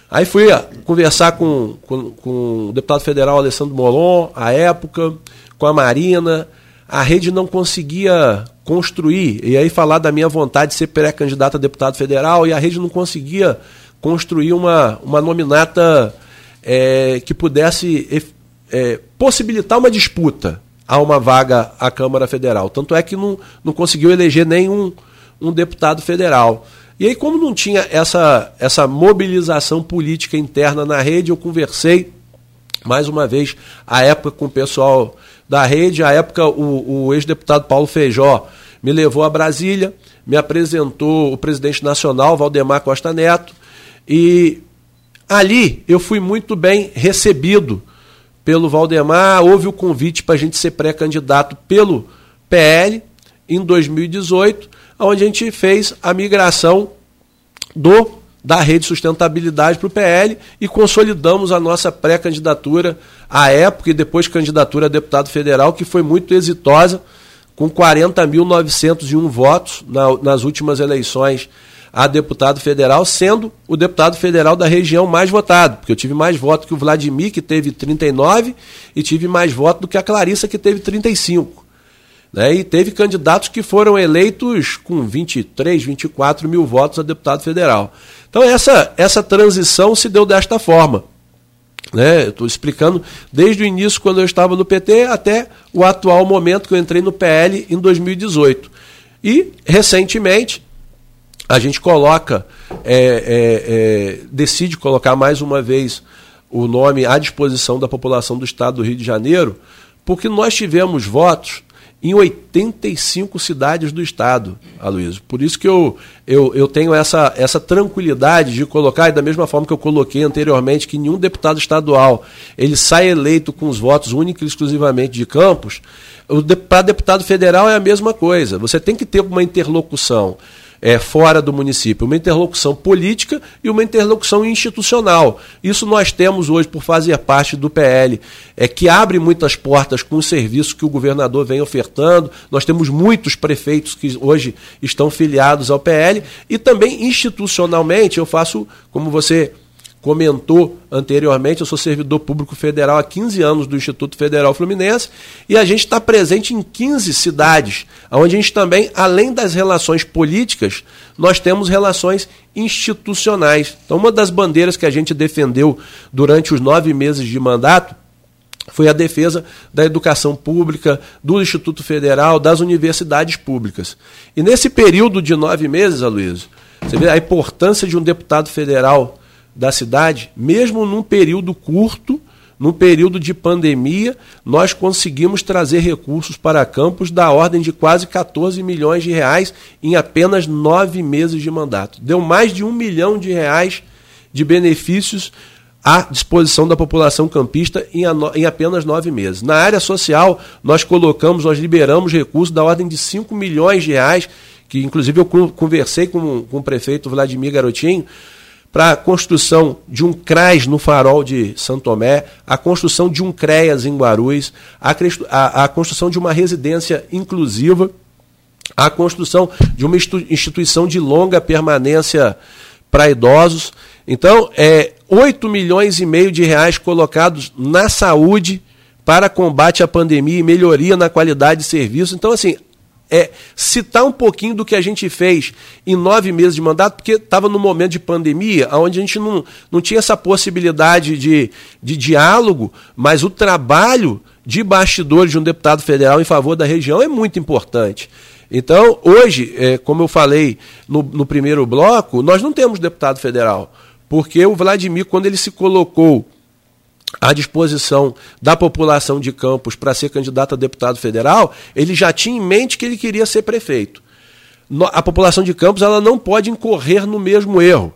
Aí fui conversar com, com, com, o deputado federal Alessandro Molon, à época, com a Marina, a rede não conseguia construir, e aí falar da minha vontade de ser pré-candidato a deputado federal, e a rede não conseguia construir uma, uma nominata é, que pudesse é, possibilitar uma disputa a uma vaga à Câmara Federal. Tanto é que não, não conseguiu eleger nenhum um deputado federal. E aí, como não tinha essa, essa mobilização política interna na rede, eu conversei mais uma vez, à época, com o pessoal da rede. À época, o, o ex-deputado Paulo Feijó me levou a Brasília, me apresentou o presidente nacional, Valdemar Costa Neto, e ali eu fui muito bem recebido pelo Valdemar. Houve o convite para a gente ser pré-candidato pelo PL em 2018, onde a gente fez a migração do da Rede Sustentabilidade para o PL e consolidamos a nossa pré-candidatura à época e depois candidatura a deputado federal, que foi muito exitosa, com 40.901 votos na, nas últimas eleições a deputado federal, sendo o deputado federal da região mais votado, porque eu tive mais votos que o Vladimir, que teve 39, e tive mais votos do que a Clarissa, que teve 35. Né? E teve candidatos que foram eleitos com 23, 24 mil votos a deputado federal. Então essa, essa transição se deu desta forma. Né? Estou explicando desde o início, quando eu estava no PT, até o atual momento que eu entrei no PL em 2018. E, recentemente, a gente coloca, é, é, é, decide colocar mais uma vez o nome à disposição da população do estado do Rio de Janeiro, porque nós tivemos votos em 85 cidades do estado, Aloysio. Por isso que eu, eu, eu tenho essa, essa tranquilidade de colocar, e da mesma forma que eu coloquei anteriormente, que nenhum deputado estadual ele sai eleito com os votos únicos e exclusivamente de Campos, para deputado federal é a mesma coisa. Você tem que ter uma interlocução é, fora do município, uma interlocução política e uma interlocução institucional. Isso nós temos hoje por fazer parte do PL, é, que abre muitas portas com o serviço que o governador vem ofertando. Nós temos muitos prefeitos que hoje estão filiados ao PL e também institucionalmente eu faço, como você comentou anteriormente, eu sou servidor público federal há 15 anos do Instituto Federal Fluminense e a gente está presente em 15 cidades, onde a gente também, além das relações políticas, nós temos relações institucionais. Então, uma das bandeiras que a gente defendeu durante os nove meses de mandato foi a defesa da educação pública, do Instituto Federal, das universidades públicas. E nesse período de nove meses, Aloysio, você vê a importância de um deputado federal da cidade, mesmo num período curto, num período de pandemia, nós conseguimos trazer recursos para campos da ordem de quase 14 milhões de reais em apenas nove meses de mandato. Deu mais de um milhão de reais de benefícios à disposição da população campista em, apenas nove meses. Na área social, nós colocamos, nós liberamos recursos da ordem de 5 milhões de reais, que inclusive eu conversei com, com o prefeito Vladimir Garotinho, para a construção de um CRAS no farol de Santo Tomé, a construção de um CREAS em Guarulhos, a, a, a construção de uma residência inclusiva, a construção de uma instituição de longa permanência para idosos. Então, é 8 milhões e meio de reais colocados na saúde para combate à pandemia e melhoria na qualidade de serviço. Então, assim, é citar um pouquinho do que a gente fez em nove meses de mandato, porque estava no momento de pandemia, onde a gente não, não tinha essa possibilidade de, de diálogo, mas o trabalho de bastidores de um deputado federal em favor da região é muito importante. Então, hoje, é, como eu falei no, no primeiro bloco, nós não temos deputado federal, porque o Vladimir, quando ele se colocou à disposição da população de Campos para ser candidato a deputado federal, ele já tinha em mente que ele queria ser prefeito. A população de Campos ela não pode incorrer no mesmo erro.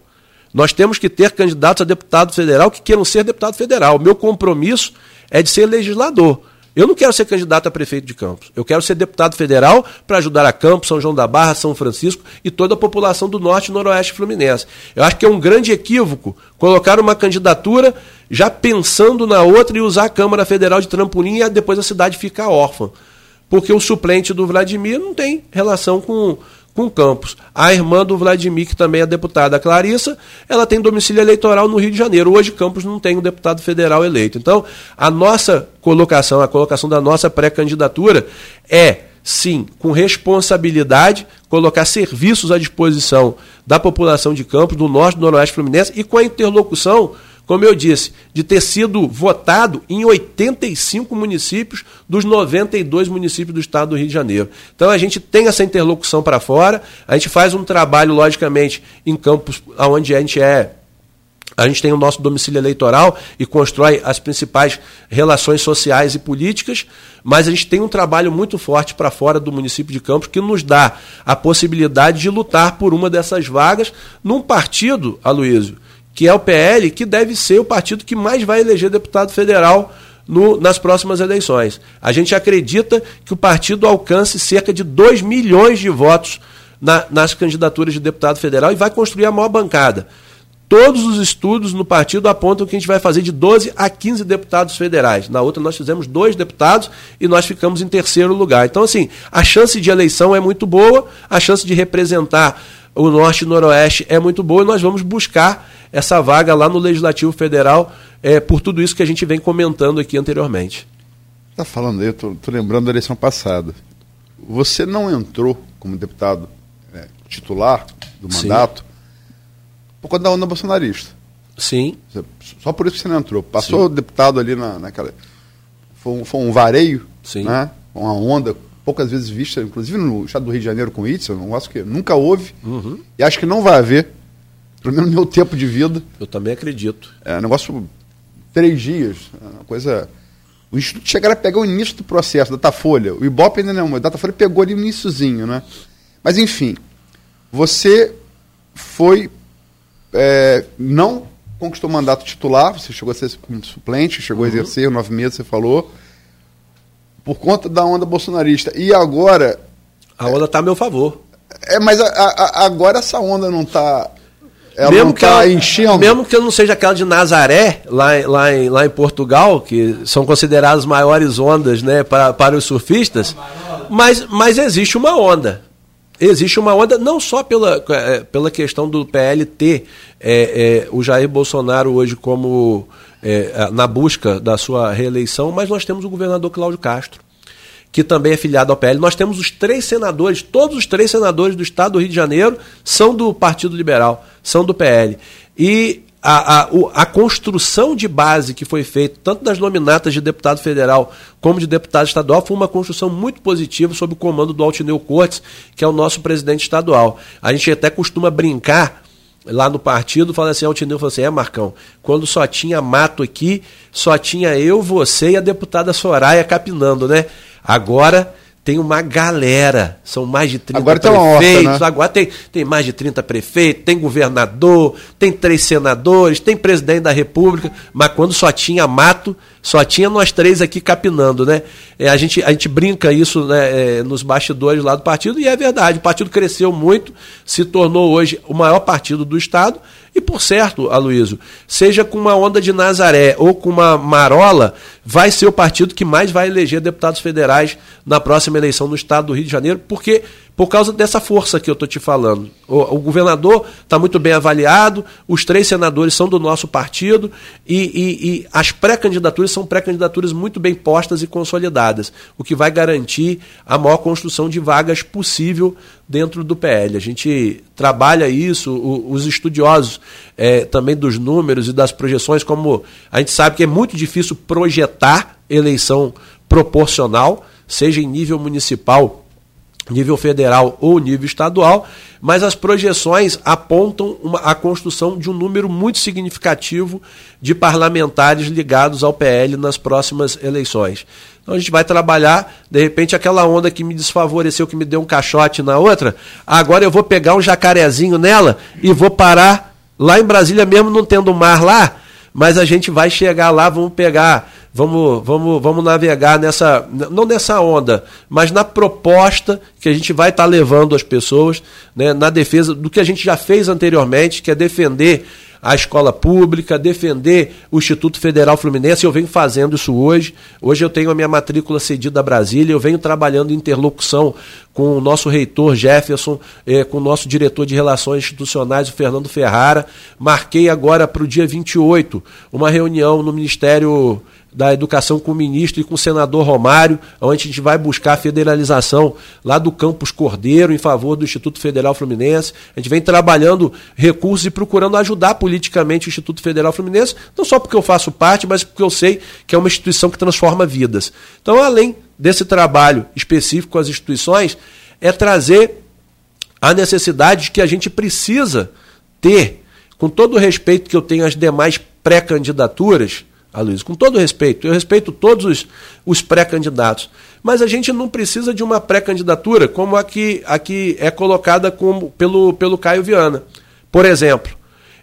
Nós temos que ter candidatos a deputado federal que queiram ser deputado federal. O meu compromisso é de ser legislador. Eu não quero ser candidato a prefeito de Campos. Eu quero ser deputado federal para ajudar a Campos, São João da Barra, São Francisco e toda a população do norte e noroeste fluminense. Eu acho que é um grande equívoco colocar uma candidatura já pensando na outra e usar a Câmara Federal de trampolim e depois a cidade ficar órfã. Porque o suplente do Vladimir não tem relação com, com Campos. A irmã do Vladimir, que também é deputada, a Clarissa, ela tem domicílio eleitoral no Rio de Janeiro. Hoje Campos não tem um deputado federal eleito. Então, a nossa colocação, a colocação da nossa pré-candidatura é sim, com responsabilidade, colocar serviços à disposição da população de Campos, do norte do noroeste fluminense e com a interlocução, como eu disse, de ter sido votado em 85 municípios dos 92 municípios do estado do Rio de Janeiro. Então a gente tem essa interlocução para fora, a gente faz um trabalho, logicamente, em campos onde a gente é a gente tem o nosso domicílio eleitoral e constrói as principais relações sociais e políticas, mas a gente tem um trabalho muito forte para fora do município de Campos que nos dá a possibilidade de lutar por uma dessas vagas num partido, Aloysio, que é o PL, que deve ser o partido que mais vai eleger deputado federal no, nas próximas eleições. A gente acredita que o partido alcance cerca de 2 milhões de votos na, nas candidaturas de deputado federal e vai construir a maior bancada. Todos os estudos no partido apontam que a gente vai fazer de 12 a 15 deputados federais. Na outra, nós fizemos dois deputados e nós ficamos em terceiro lugar. Então, assim, a chance de eleição é muito boa, a chance de representar o Norte e Noroeste é muito boa e nós vamos buscar essa vaga lá no Legislativo Federal é, por tudo isso que a gente vem comentando aqui anteriormente. Está falando aí, eu estou lembrando da eleição passada. Você não entrou como deputado é, titular do mandato por conta da onda bolsonarista. Sim. Só por isso que você não entrou. Passou Sim. deputado ali na, naquela. Foi um, foi um vareio, Sim. né? Uma onda poucas vezes vista, inclusive no estado do Rio de Janeiro com o Itzel, um negócio que nunca houve. Uhum. E acho que não vai haver, pelo menos no meu tempo de vida. Eu também acredito. É negócio. Três dias, é uma coisa. O Instituto chegaram a pegar o início do processo, Datafolha. O Ibope ainda não, mas o Datafolha pegou ali o iníciozinho, né? Mas enfim, você foi é, não conquistou mandato titular, você chegou a ser suplente, chegou uhum. a exercer nove meses, você falou, por conta da onda bolsonarista. E agora. A onda está a meu favor. É, mas a, a, agora essa onda não está. Ela mesmo que tá ela, enchendo. Mesmo que eu não seja aquela de Nazaré, lá, lá, em, lá em Portugal, que são consideradas maiores ondas né, para, para os surfistas, mas, mas existe uma onda existe uma onda, não só pela, é, pela questão do PLT, é, é, o Jair Bolsonaro hoje como é, na busca da sua reeleição, mas nós temos o governador Cláudio Castro, que também é filiado ao PL. Nós temos os três senadores, todos os três senadores do estado do Rio de Janeiro são do Partido Liberal, são do PL. E a, a, a, construção de base que foi feita, tanto das nominatas de deputado federal como de deputado estadual, foi uma construção muito positiva sob o comando do Altineu Cortes, que é o nosso presidente estadual. A gente até costuma brincar lá no partido, fala assim, Altineu falou assim, é Marcão, quando só tinha mato aqui, só tinha eu, você e a deputada Soraya capinando, né? Agora tem uma galera, são mais de 30 agora prefeitos, horta, né? agora tem, tem mais de 30 prefeitos, tem governador, tem três senadores, tem presidente da república, mas quando só tinha mato, só tinha nós três aqui capinando, né? É, a, gente, a gente brinca isso né, é, nos bastidores lá do partido, e é verdade, o partido cresceu muito, se tornou hoje o maior partido do Estado, e por certo, Aloysio, seja com uma onda de Nazaré ou com uma marola, vai ser o partido que mais vai eleger deputados federais na próxima eleição no estado do Rio de Janeiro, porque por causa dessa força que eu estou te falando. O, o governador está muito bem avaliado, os três senadores são do nosso partido e, e, e as pré-candidaturas são pré-candidaturas muito bem postas e consolidadas, o que vai garantir a maior construção de vagas possível dentro do PL. A gente trabalha isso, o, os estudiosos é, também dos números e das projeções, como a gente sabe que é muito difícil projetar eleição proporcional, seja em nível municipal nível federal ou nível estadual, mas as projeções apontam uma, a construção de um número muito significativo de parlamentares ligados ao PL nas próximas eleições. Então a gente vai trabalhar, de repente, aquela onda que me desfavoreceu, que me deu um caixote na outra, agora eu vou pegar um jacarezinho nela e vou parar lá em Brasília, mesmo não tendo mar lá, mas a gente vai chegar lá, vamos pegar vamos, vamos, vamos navegar nessa, não nessa onda, mas na proposta que a gente vai estar tá levando as pessoas, né, na defesa do que a gente já fez anteriormente, que é defender a escola pública, defender o Instituto Federal Fluminense. Eu venho fazendo isso hoje. Hoje eu tenho a minha matrícula cedida a Brasília, eu venho trabalhando em interlocução com o nosso reitor Jefferson, eh, com o nosso diretor de Relações Institucionais, o Fernando Ferrara. Marquei agora para o dia 28 uma reunião no Ministério da Educação com o ministro e com o senador Romário, onde a gente vai buscar a federalização lá do Campus Cordeiro em favor do Instituto Federal Fluminense. A gente vem trabalhando recursos e procurando ajudar politicamente o Instituto Federal Fluminense, não só porque eu faço parte, mas porque eu sei que é uma instituição que transforma vidas. Então, além desse trabalho específico com as instituições, é trazer a necessidade que a gente precisa ter, com todo o respeito que eu tenho às demais pré-candidaturas, Aloysio, com todo respeito, eu respeito todos os, os pré-candidatos, mas a gente não precisa de uma pré-candidatura como a que, a que é colocada como, pelo, pelo Caio Viana. Por exemplo,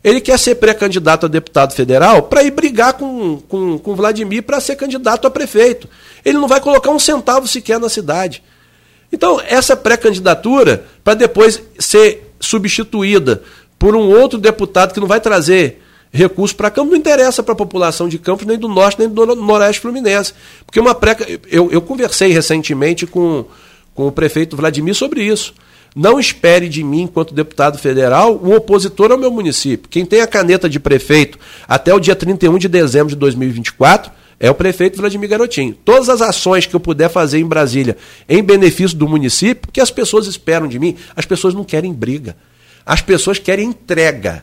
ele quer ser pré-candidato a deputado federal para ir brigar com, com, com Vladimir para ser candidato a prefeito. Ele não vai colocar um centavo sequer na cidade. Então, essa pré-candidatura, para depois ser substituída por um outro deputado que não vai trazer recursos para Campos, não interessa para a população de Campos, nem do Norte, nem do Noroeste Fluminense. Porque uma pré. Eu, eu conversei recentemente com, com o prefeito Vladimir sobre isso. Não espere de mim, enquanto deputado federal, um opositor ao meu município. Quem tem a caneta de prefeito até o dia 31 de dezembro de 2024 é o prefeito Vladimir Garotinho. Todas as ações que eu puder fazer em Brasília em benefício do município, que as pessoas esperam de mim, as pessoas não querem briga. As pessoas querem entrega.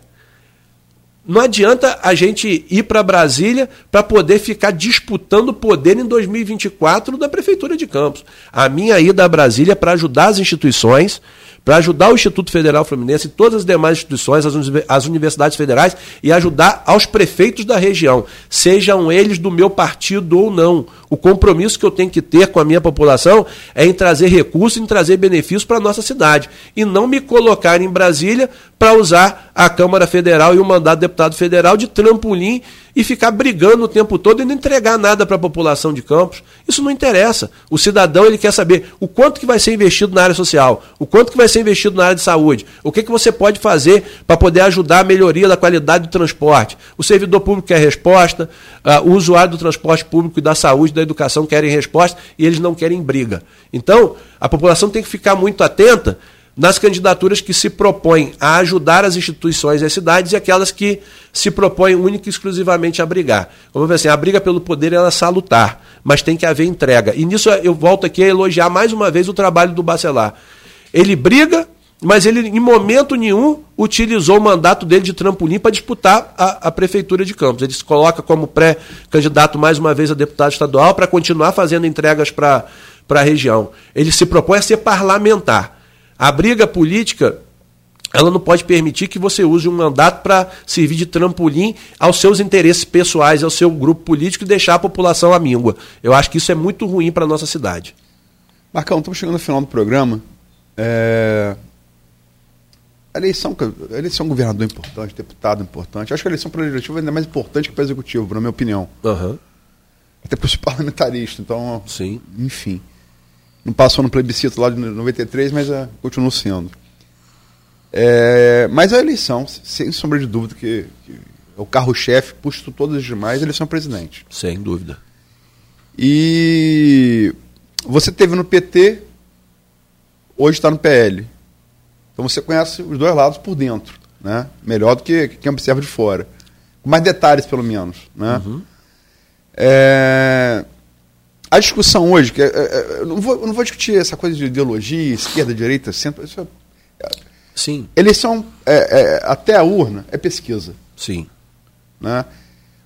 Não adianta a gente ir para Brasília para poder ficar disputando poder em 2024 da Prefeitura de Campos. A minha ida a Brasília é para ajudar as instituições, para ajudar o Instituto Federal Fluminense e todas as demais instituições, as universidades federais e ajudar aos prefeitos da região, sejam eles do meu partido ou não. O compromisso que eu tenho que ter com a minha população é em trazer recursos, em trazer benefícios para a nossa cidade e não me colocar em Brasília para usar a Câmara Federal e o mandato de deputado federal de trampolim e ficar brigando o tempo todo e não entregar nada para a população de Campos. Isso não interessa. O cidadão ele quer saber o quanto que vai ser investido na área social, o quanto que vai ser investido na área de saúde, o que, que você pode fazer para poder ajudar a melhoria da qualidade do transporte. O servidor público quer resposta, uh, o usuário do transporte público e da saúde, da educação querem resposta e eles não querem briga. Então, a população tem que ficar muito atenta nas candidaturas que se propõem a ajudar as instituições e as cidades e aquelas que se propõem única e exclusivamente a brigar. Vamos ver assim, a briga pelo poder ela é salutar, mas tem que haver entrega. E nisso eu volto aqui a elogiar mais uma vez o trabalho do Bacelar. Ele briga, mas ele em momento nenhum utilizou o mandato dele de trampolim para disputar a, a, prefeitura de Campos. Ele se coloca como pré-candidato mais uma vez a deputado estadual para continuar fazendo entregas para a região. Ele se propõe a ser parlamentar. A briga política ela não pode permitir que você use um mandato para servir de trampolim aos seus interesses pessoais, ao seu grupo político e deixar a população à míngua. Eu acho que isso é muito ruim para a nossa cidade. Marcão, estamos chegando no final do programa. É... A eleição, eleição governador é importante, deputado importante. acho que a eleição para o legislativo é ainda mais importante que para o executivo, na minha opinião. Uhum. Até para os parlamentaristas. Então, Sim. enfim. Não passou no plebiscito lá de 93, mas uh, continua sendo. É, mas a eleição, sem sombra de dúvida, que, que é o carro-chefe, puxa todas as demais, a eleição é presidente. Sem dúvida. E você teve no PT, hoje está no PL. Então você conhece os dois lados por dentro, né? Melhor do que quem observa de fora. Com mais detalhes, pelo menos, né? Uhum. É... A discussão hoje, que é, é, eu não vou, eu não vou discutir essa coisa de ideologia, esquerda, direita, centro. Isso é, Sim. Eleição é, é, até a urna é pesquisa. Sim. Né?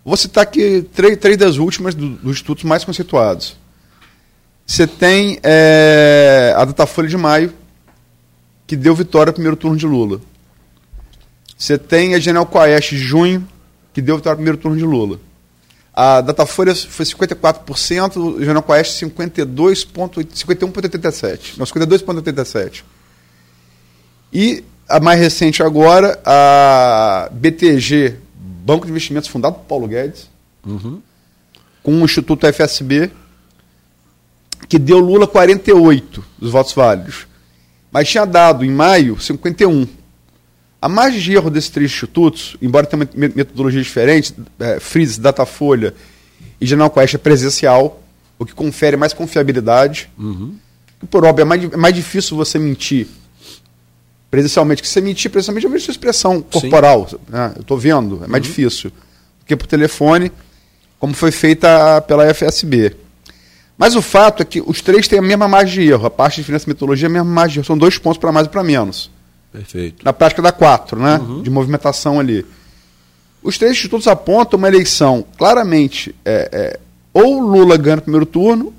Vou citar aqui três, três das últimas do, dos institutos mais conceituados. Você tem é, a Datafolha de maio, que deu vitória no primeiro turno de Lula. Você tem a General Quaest de junho, que deu vitória no primeiro turno de Lula. A Datafolha foi 54%, o Jornal Quest 51,87%. Não, 52,87%. E a mais recente agora, a BTG, Banco de Investimentos fundado por Paulo Guedes, uhum. com o Instituto FSB, que deu Lula 48 dos votos válidos. Mas tinha dado, em maio, 51. A margem de erro desses três institutos, embora tenha metodologias diferentes, é, Freeze, Datafolha e General Quest é presencial, o que confere mais confiabilidade. Uhum. Por óbvio, é mais, é mais difícil você mentir presencialmente, que você mentir presencialmente é uma expressão corporal. Né? Eu estou vendo, é mais uhum. difícil. Porque por telefone, como foi feita pela FSB. Mas o fato é que os três têm a mesma margem de erro. A parte de finança e metodologia é a mesma margem de erro. São dois pontos para mais e para menos. Perfeito. Na prática dá quatro, né? Uhum. De movimentação ali. Os três institutos apontam uma eleição claramente é, é, ou Lula ganha no primeiro turno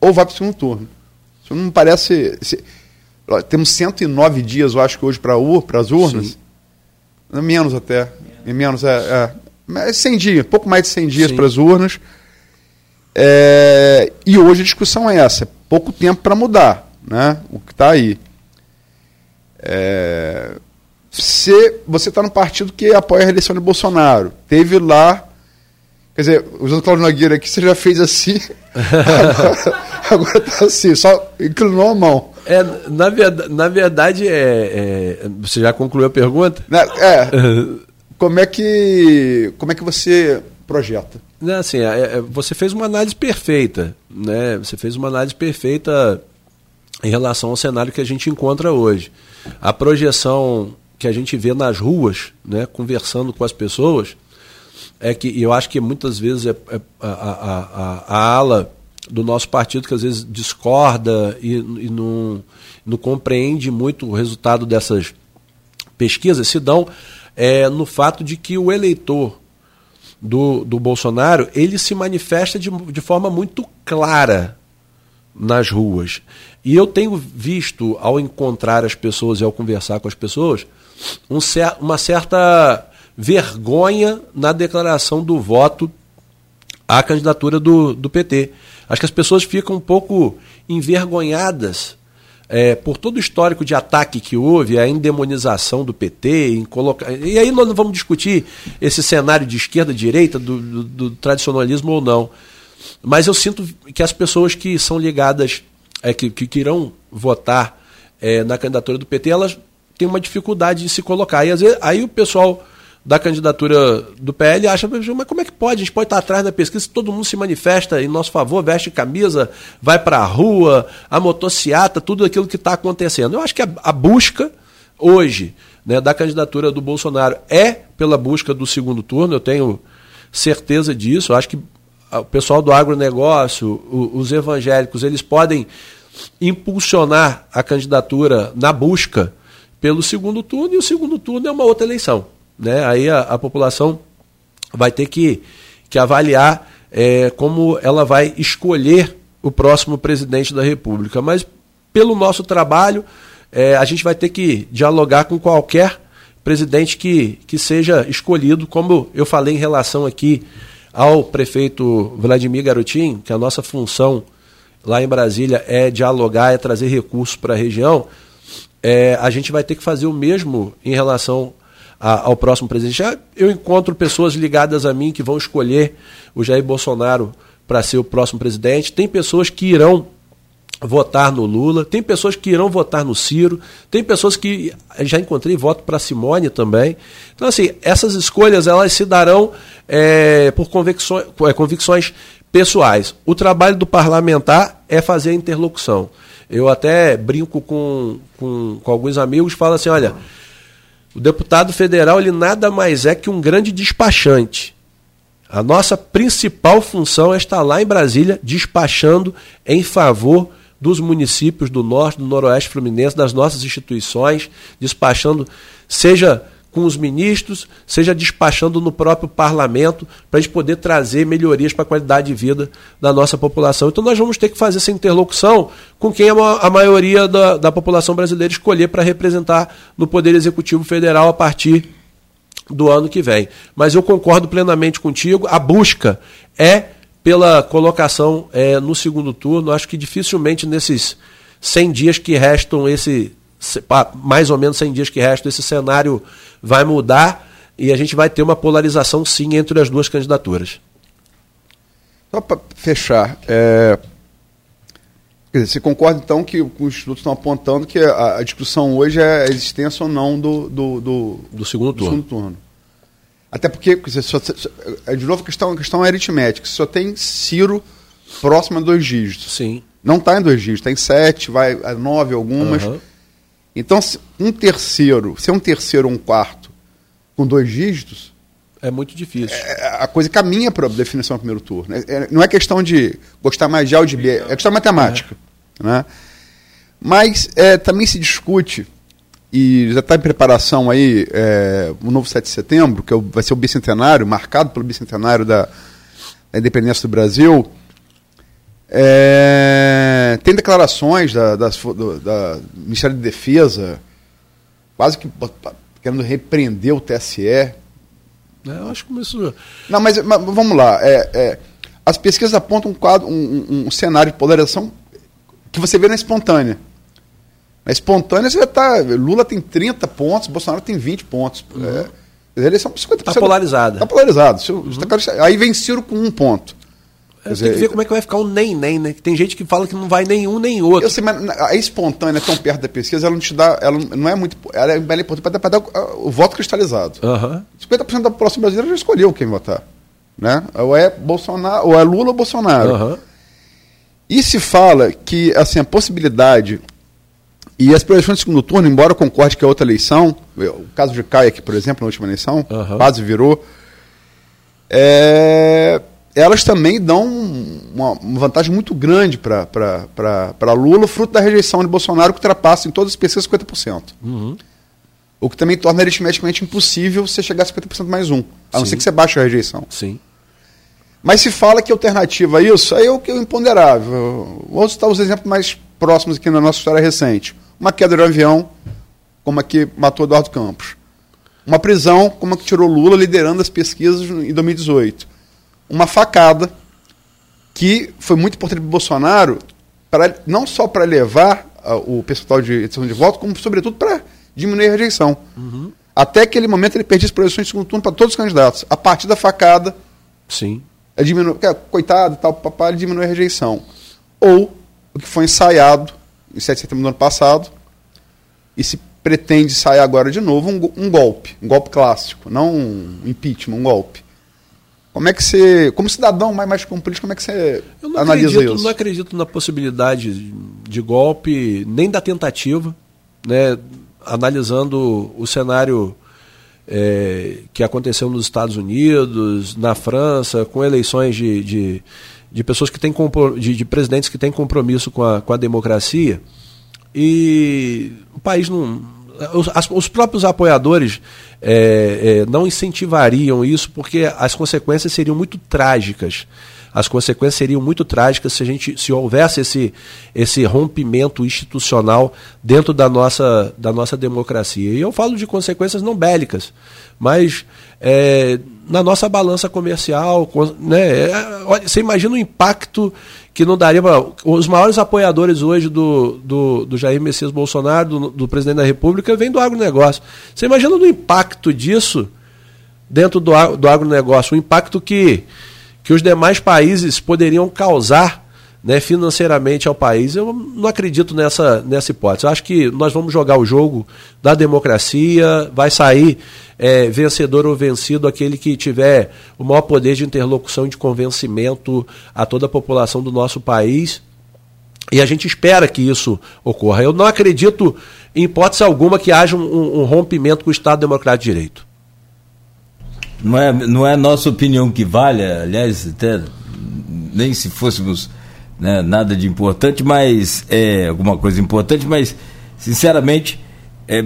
ou vai para o segundo turno. Isso não me parece. Se, temos 109 dias, eu acho que hoje, para as urnas. Sim. Menos até. Menos, é, é. 100 dias, pouco mais de 100 dias para as urnas. É, e hoje a discussão é essa: é pouco tempo para mudar né, o que está aí. É, se você está no partido que apoia a reeleição de Bolsonaro, teve lá. Quer dizer, usando o Claudio Nogueira aqui, você já fez assim, agora está assim, só inclinou a mão. É, na, verdade, na verdade é, é, você já concluiu a pergunta? É. como é que como é que você projeta? Não, assim, é, é, você fez uma análise perfeita, né? Você fez uma análise perfeita em relação ao cenário que a gente encontra hoje. A projeção que a gente vê nas ruas, né, conversando com as pessoas, é que eu acho que muitas vezes é, é a, a, a, a, ala do nosso partido que às vezes discorda e, e não, não compreende muito o resultado dessas pesquisas se dão é, no fato de que o eleitor do, do Bolsonaro ele se manifesta de, de forma muito clara nas ruas. E eu tenho visto, ao encontrar as pessoas e ao conversar com as pessoas, um cer uma certa vergonha na declaração do voto à candidatura do, do PT. Acho que as pessoas ficam um pouco envergonhadas é, por todo o histórico de ataque que houve, a endemonização do PT, em colocar. E aí nós não vamos discutir esse cenário de esquerda-direita, do, do, do, tradicionalismo ou não. Mas eu sinto que as pessoas que são ligadas, é, que, que irão votar é, na candidatura do PT, elas têm uma dificuldade de se colocar. E às vezes, aí o pessoal da candidatura do PL acha, mas como é que pode? A gente pode estar atrás da pesquisa todo mundo se manifesta em nosso favor, veste camisa, vai para a rua, a motociata, tudo aquilo que está acontecendo. Eu acho que a, a busca hoje né, da candidatura do Bolsonaro é pela busca do segundo turno, eu tenho certeza disso. Eu acho que o pessoal do agronegócio, os evangélicos, eles podem impulsionar a candidatura na busca pelo segundo turno, e o segundo turno é uma outra eleição. Né? Aí a, a população vai ter que, que avaliar é, como ela vai escolher o próximo presidente da República. Mas pelo nosso trabalho, é, a gente vai ter que dialogar com qualquer presidente que, que seja escolhido, como eu falei em relação aqui ao prefeito Vladimir Garotin, que a nossa função lá em Brasília é dialogar, é trazer recursos para a região, é, a gente vai ter que fazer o mesmo em relação a, ao próximo presidente. Já eu encontro pessoas ligadas a mim que vão escolher o Jair Bolsonaro para ser o próximo presidente. Tem pessoas que irão votar no Lula, tem pessoas que irão votar no Ciro, tem pessoas que já encontrei voto para Simone também. Então, assim, essas escolhas elas se darão é, por convicções, é, convicções pessoais. O trabalho do parlamentar é fazer a interlocução. Eu até brinco com, com, com alguns amigos, falo assim, olha, o deputado federal ele nada mais é que um grande despachante. A nossa principal função é estar lá em Brasília despachando em favor dos municípios do norte, do noroeste fluminense, das nossas instituições, despachando, seja com os ministros, seja despachando no próprio parlamento, para a gente poder trazer melhorias para a qualidade de vida da nossa população. Então nós vamos ter que fazer essa interlocução com quem a maioria da, da população brasileira escolher para representar no Poder Executivo Federal a partir do ano que vem. Mas eu concordo plenamente contigo, a busca é pela colocação é, no segundo turno. Acho que dificilmente nesses 100 dias que restam, esse mais ou menos 100 dias que restam, esse cenário vai mudar e a gente vai ter uma polarização sim entre as duas candidaturas. Só para fechar, é, Quer dizer, você concorda então que os institutos estão apontando que a, a, discussão hoje é a existência ou não do, do, do, do segundo, do turno. segundo turno. Até porque, só, é de novo, a questão, a questão aritmética. Só tem Ciro próximo a dois dígitos. Sim. Não está em dois dígitos, está em sete, vai a nove algumas. Uhum. Então, um terceiro, se é um terceiro ou um quarto com dois dígitos. É muito difícil. É, a coisa caminha para a definição do primeiro turno. É, é, não é questão de gostar mais de A ou de B, é questão matemática. É. Né? Mas é, também se discute, e já está em preparação aí é, o novo 7 de setembro, que é vai ser o bicentenário, marcado pelo bicentenário da, da independência do Brasil. É, tem declarações da, da, do da Ministério da Defesa, quase que querendo repreender o TSE. É, eu acho que começou. Não, mas, mas vamos lá. É, é, as pesquisas apontam um, quadro, um, um, um, cenário de polarização que você vê na espontânea. Na espontânea você já está. Lula tem 30 pontos, Bolsonaro tem 20 pontos. Uhum. É, eles são 50%. Está polarizada. Está polarizado. Uhum. Tá, aí vem Ciro com um ponto. É, tem que ver como é que vai ficar o nem nem, né? Tem gente que fala que não vai nenhum nem outro. Eu sei, mas a espontânea tão perto da pesquisa, ela não te dá, ela não é muito, ela é bem importante para dar, o voto cristalizado. Uhum. 50% da população brasileira já escolheu quem votar, né? Ou é Bolsonaro, ou é Lula ou Bolsonaro. Uhum. E se fala que assim a possibilidade e as projeções de segundo turno, embora eu concorde que é outra eleição, o caso de Caio aqui, por exemplo, na última eleição, uhum. quase virou, é, elas também dão uma, uma vantagem muito grande para Lula, fruto da rejeição de Bolsonaro, que ultrapassa em todas as pesquisas 50%. Uhum. O que também torna aritmeticamente impossível você chegar a 50% mais um, a não ser que você baixe a rejeição. Sim. Mas se fala que alternativa a isso, aí é o que é imponderável. Vou citar os exemplos mais próximos aqui na nossa história recente. Uma queda de um avião, como a que matou Eduardo Campos. Uma prisão, como a que tirou Lula liderando as pesquisas em 2018 uma facada que foi muito importante para o Bolsonaro, pra, não só para levar uh, o percentual de edição de voto, como, sobretudo, para diminuir a rejeição. Uhum. Até aquele momento ele perdia as projeções de segundo turno para todos os candidatos. A partir da facada, Sim. É diminu... coitado, tal, papai, ele diminui a rejeição. Ou o que foi ensaiado em 7 de setembro do ano passado, e se pretende ensaiar agora de novo um, um golpe, um golpe clássico, não um impeachment, um golpe como é que você, como cidadão mais, mais político, como é que você eu não analisa acredito, isso? Não acredito na possibilidade de golpe, nem da tentativa, né? analisando o cenário é, que aconteceu nos Estados Unidos, na França, com eleições de, de, de pessoas que têm de, de presidentes que têm compromisso com a, com a democracia. E o país não os, as, os próprios apoiadores é, é, não incentivariam isso porque as consequências seriam muito trágicas. As consequências seriam muito trágicas se a gente se houvesse esse, esse rompimento institucional dentro da nossa, da nossa democracia. E eu falo de consequências não bélicas, mas é, na nossa balança comercial, né, é, você imagina o impacto que não daria. Os maiores apoiadores hoje do, do, do Jair Messias Bolsonaro, do, do, presidente da República, vem do agronegócio. Você imagina o impacto disso dentro do, do agronegócio, o impacto que, que os demais países poderiam causar né, financeiramente ao país. Eu não acredito nessa, nessa hipótese. Eu acho que nós vamos jogar o jogo da democracia, vai sair é, vencedor ou vencido aquele que tiver o maior poder de interlocução e de convencimento a toda a população do nosso país. E a gente espera que isso ocorra. Eu não acredito, em hipótese alguma, que haja um, um rompimento com o Estado Democrático de Direito. Não é, não é nossa opinião que vale, aliás, até nem se fôssemos né, nada de importante, mas é alguma coisa importante, mas sinceramente, é,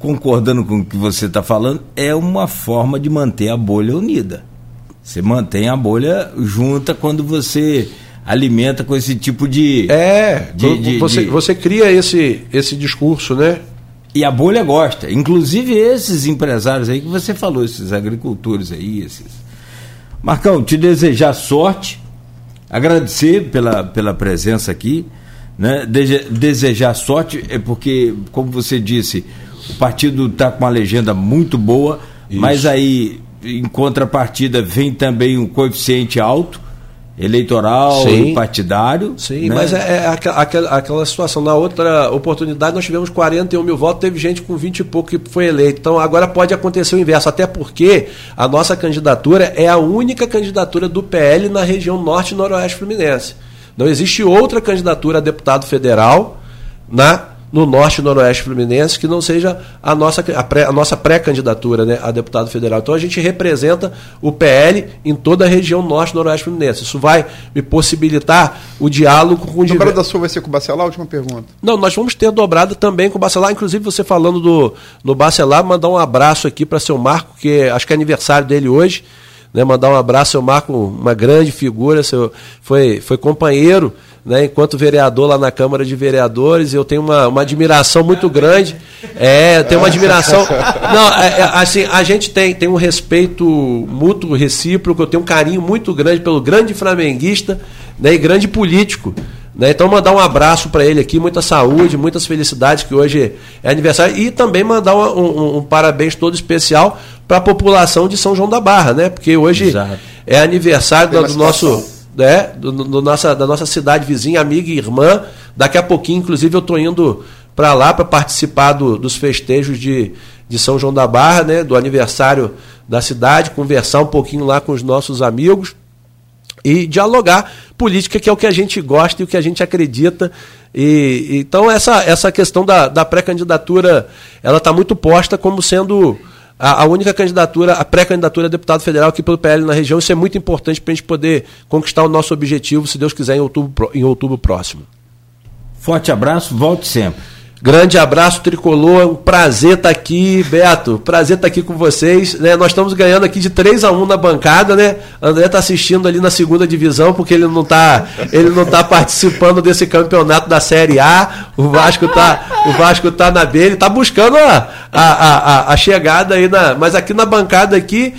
concordando com o que você está falando, é uma forma de manter a bolha unida. Você mantém a bolha junta quando você alimenta com esse tipo de. É, de, de, você, de... você cria esse, esse discurso, né? E a bolha gosta. Inclusive esses empresários aí que você falou, esses agricultores aí, esses. Marcão, te desejar sorte agradecer pela, pela presença aqui, né? desejar sorte, é porque, como você disse, o partido está com uma legenda muito boa, Isso. mas aí, em contrapartida, vem também um coeficiente alto, eleitoral Sim. partidário. Sim, né? mas é, é aquela, aquela, aquela situação. Na outra oportunidade, nós tivemos 41 mil votos, teve gente com 20 e pouco que foi eleito. Então, agora pode acontecer o inverso, até porque a nossa candidatura é a única candidatura do PL na região norte e noroeste fluminense. Não existe outra candidatura a deputado federal na no norte e noroeste fluminense que não seja a nossa, a pré- a nossa pré-candidatura né, a deputado federal. Então a gente representa o PL em toda a região norte e noroeste fluminense. Isso vai me possibilitar o diálogo com o O número da sua vai ser com o Bacelar? Última pergunta. não, nós vamos ter dobrada também com o Bacelar. Inclusive, você falando do, do Bacelar, mandar um abraço aqui para seu Marco, que acho que é aniversário dele hoje. Né, mandar um abraço, seu Marco, uma grande figura, seu, foi, foi companheiro, né, enquanto vereador lá na Câmara de Vereadores. Eu tenho uma, uma admiração muito grande. É, eu tenho uma admiração. Não, é, é, assim, a gente tem, tem um respeito mútuo, recíproco, eu tenho um carinho muito grande pelo grande flamenguista né, e grande político. Né? Então, mandar um abraço para ele aqui, muita saúde, muitas felicidades, que hoje é aniversário, e também mandar um, um- um parabéns todo especial para a população de São João da Barra, né? porque hoje Exato. é aniversário do, do nosso. né, do, do nossa, da nossa cidade vizinha, amiga e irmã. Daqui a pouquinho, inclusive, eu estou indo para lá para participar do- dos festejos de, de São João da Barra, né, do aniversário da cidade, conversar um pouquinho lá com os nossos amigos e dialogar política, que é o que a gente gosta e o que a gente acredita. E, e- então essa, essa questão da, da pré-candidatura, ela está muito posta como sendo a, a única candidatura, a pré-candidatura a deputado federal aqui pelo PL na região. Isso é muito importante para a gente poder conquistar o nosso objetivo, se Deus quiser, em outubro, em outubro próximo. Forte abraço, volte sempre. Grande abraço, Tricolor. Um prazer estar aqui, Beto. Prazer estar aqui com vocês. né? Nós estamos ganhando aqui de 3 a 1 na bancada, né? André está assistindo ali na segunda divisão, porque ele não está ele não tá participando desse campeonato da Série A. O Vasco tá, o Vasco tá na B, ele tá buscando a, a, a, a- chegada aí na. Mas aqui na bancada aqui.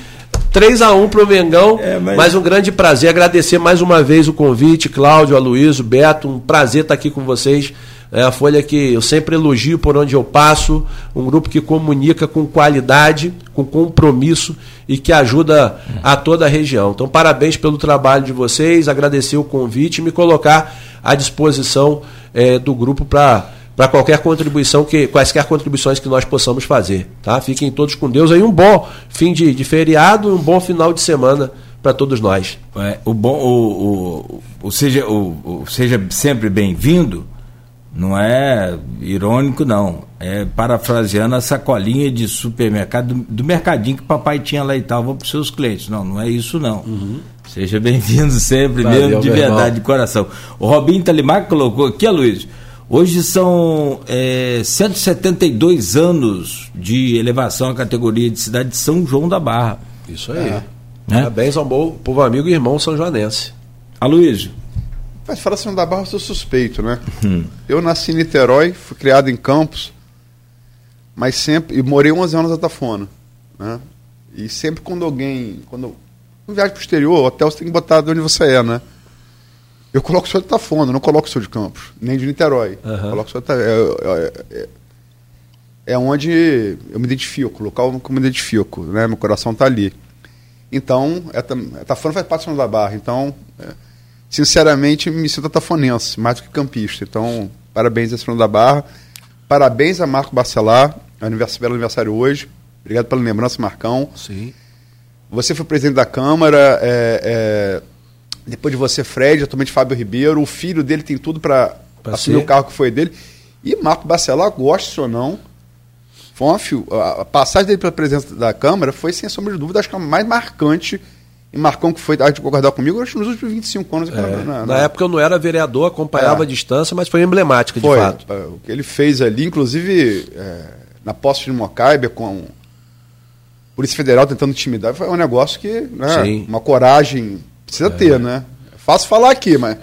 3 a 1 pro Mengão. É, mas- Mais um grande prazer. Agradecer mais uma vez o convite, Cláudio, Aloysio, Beto. Um prazer estar aqui com vocês. É a Folha que eu sempre elogio por onde eu passo. Um grupo que comunica com qualidade, com compromisso e que ajuda a toda a região. Então, parabéns pelo trabalho de vocês. Agradecer o convite e me colocar à disposição eh, do grupo para para qualquer contribuição que quaisquer contribuições que nós possamos fazer, tá? Fiquem todos com Deus aí um bom fim de, de feriado e um bom final de semana para todos nós. É, o bom, o, o, o seja, o, o seja sempre bem-vindo, não é irônico, não. É parafraseando a sacolinha de supermercado, do, do mercadinho que papai tinha lá e tal, vou para os seus clientes. Não, não é isso, não. Seja bem-vindo sempre, Valeu, mesmo, de verdade, irmão. de coração. O Robinho Talimac colocou aqui, Luiz. Hoje são é, 172 anos de elevação à categoria de cidade de São João da Barra. Isso aí. Né? Parabéns ao bom povo amigo e irmão São Joanense. Aloysio. Mas fala assim, da Barra, eu sou suspeito, né? Eu nasci em Niterói, fui criado em Campos, mas sempre. E morei 11 anos na Tafona. Né? E sempre quando alguém. Quando eu viajo pro exterior, o hotel você tem que botar de onde você é, né? Eu coloco o seu de Tafona, não coloco o seu de Campos, nem de Niterói. Aham. Coloco o seu de Ta- é, é, é, é onde eu me identifico, o local que eu me identifico, né? Meu coração tá ali. Então, é, é, Tafona faz parte da Barra, então. é, sinceramente, me sinto tafonense, mais do que campista. Então, parabéns a São da Barra. Parabéns a Marco Bacelar, aniversário, belo aniversário hoje. Obrigado pela lembrança, Marcão. Sim. Você foi presidente da Câmara, é, é, depois de você, Fred, atualmente Fábio Ribeiro. O filho dele tem tudo para assumir ser. o carro que foi dele. E Marco Bacelar, goste ou não, foi uma a passagem dele pela presidência da Câmara foi, sem sombra de dúvida, acho que a mais marcante. E Marcão, que foi, há de concordar comigo, acho que nos últimos 25 anos. na- É, na- na época eu não era vereador, acompanhava É. a distância, mas foi emblemática de Foi. fato. é, O que ele fez ali, inclusive é, na posse de Mocaibe, com Polícia Federal tentando intimidar, foi um negócio que, né, uma coragem precisa ter, né? É fácil falar aqui, mas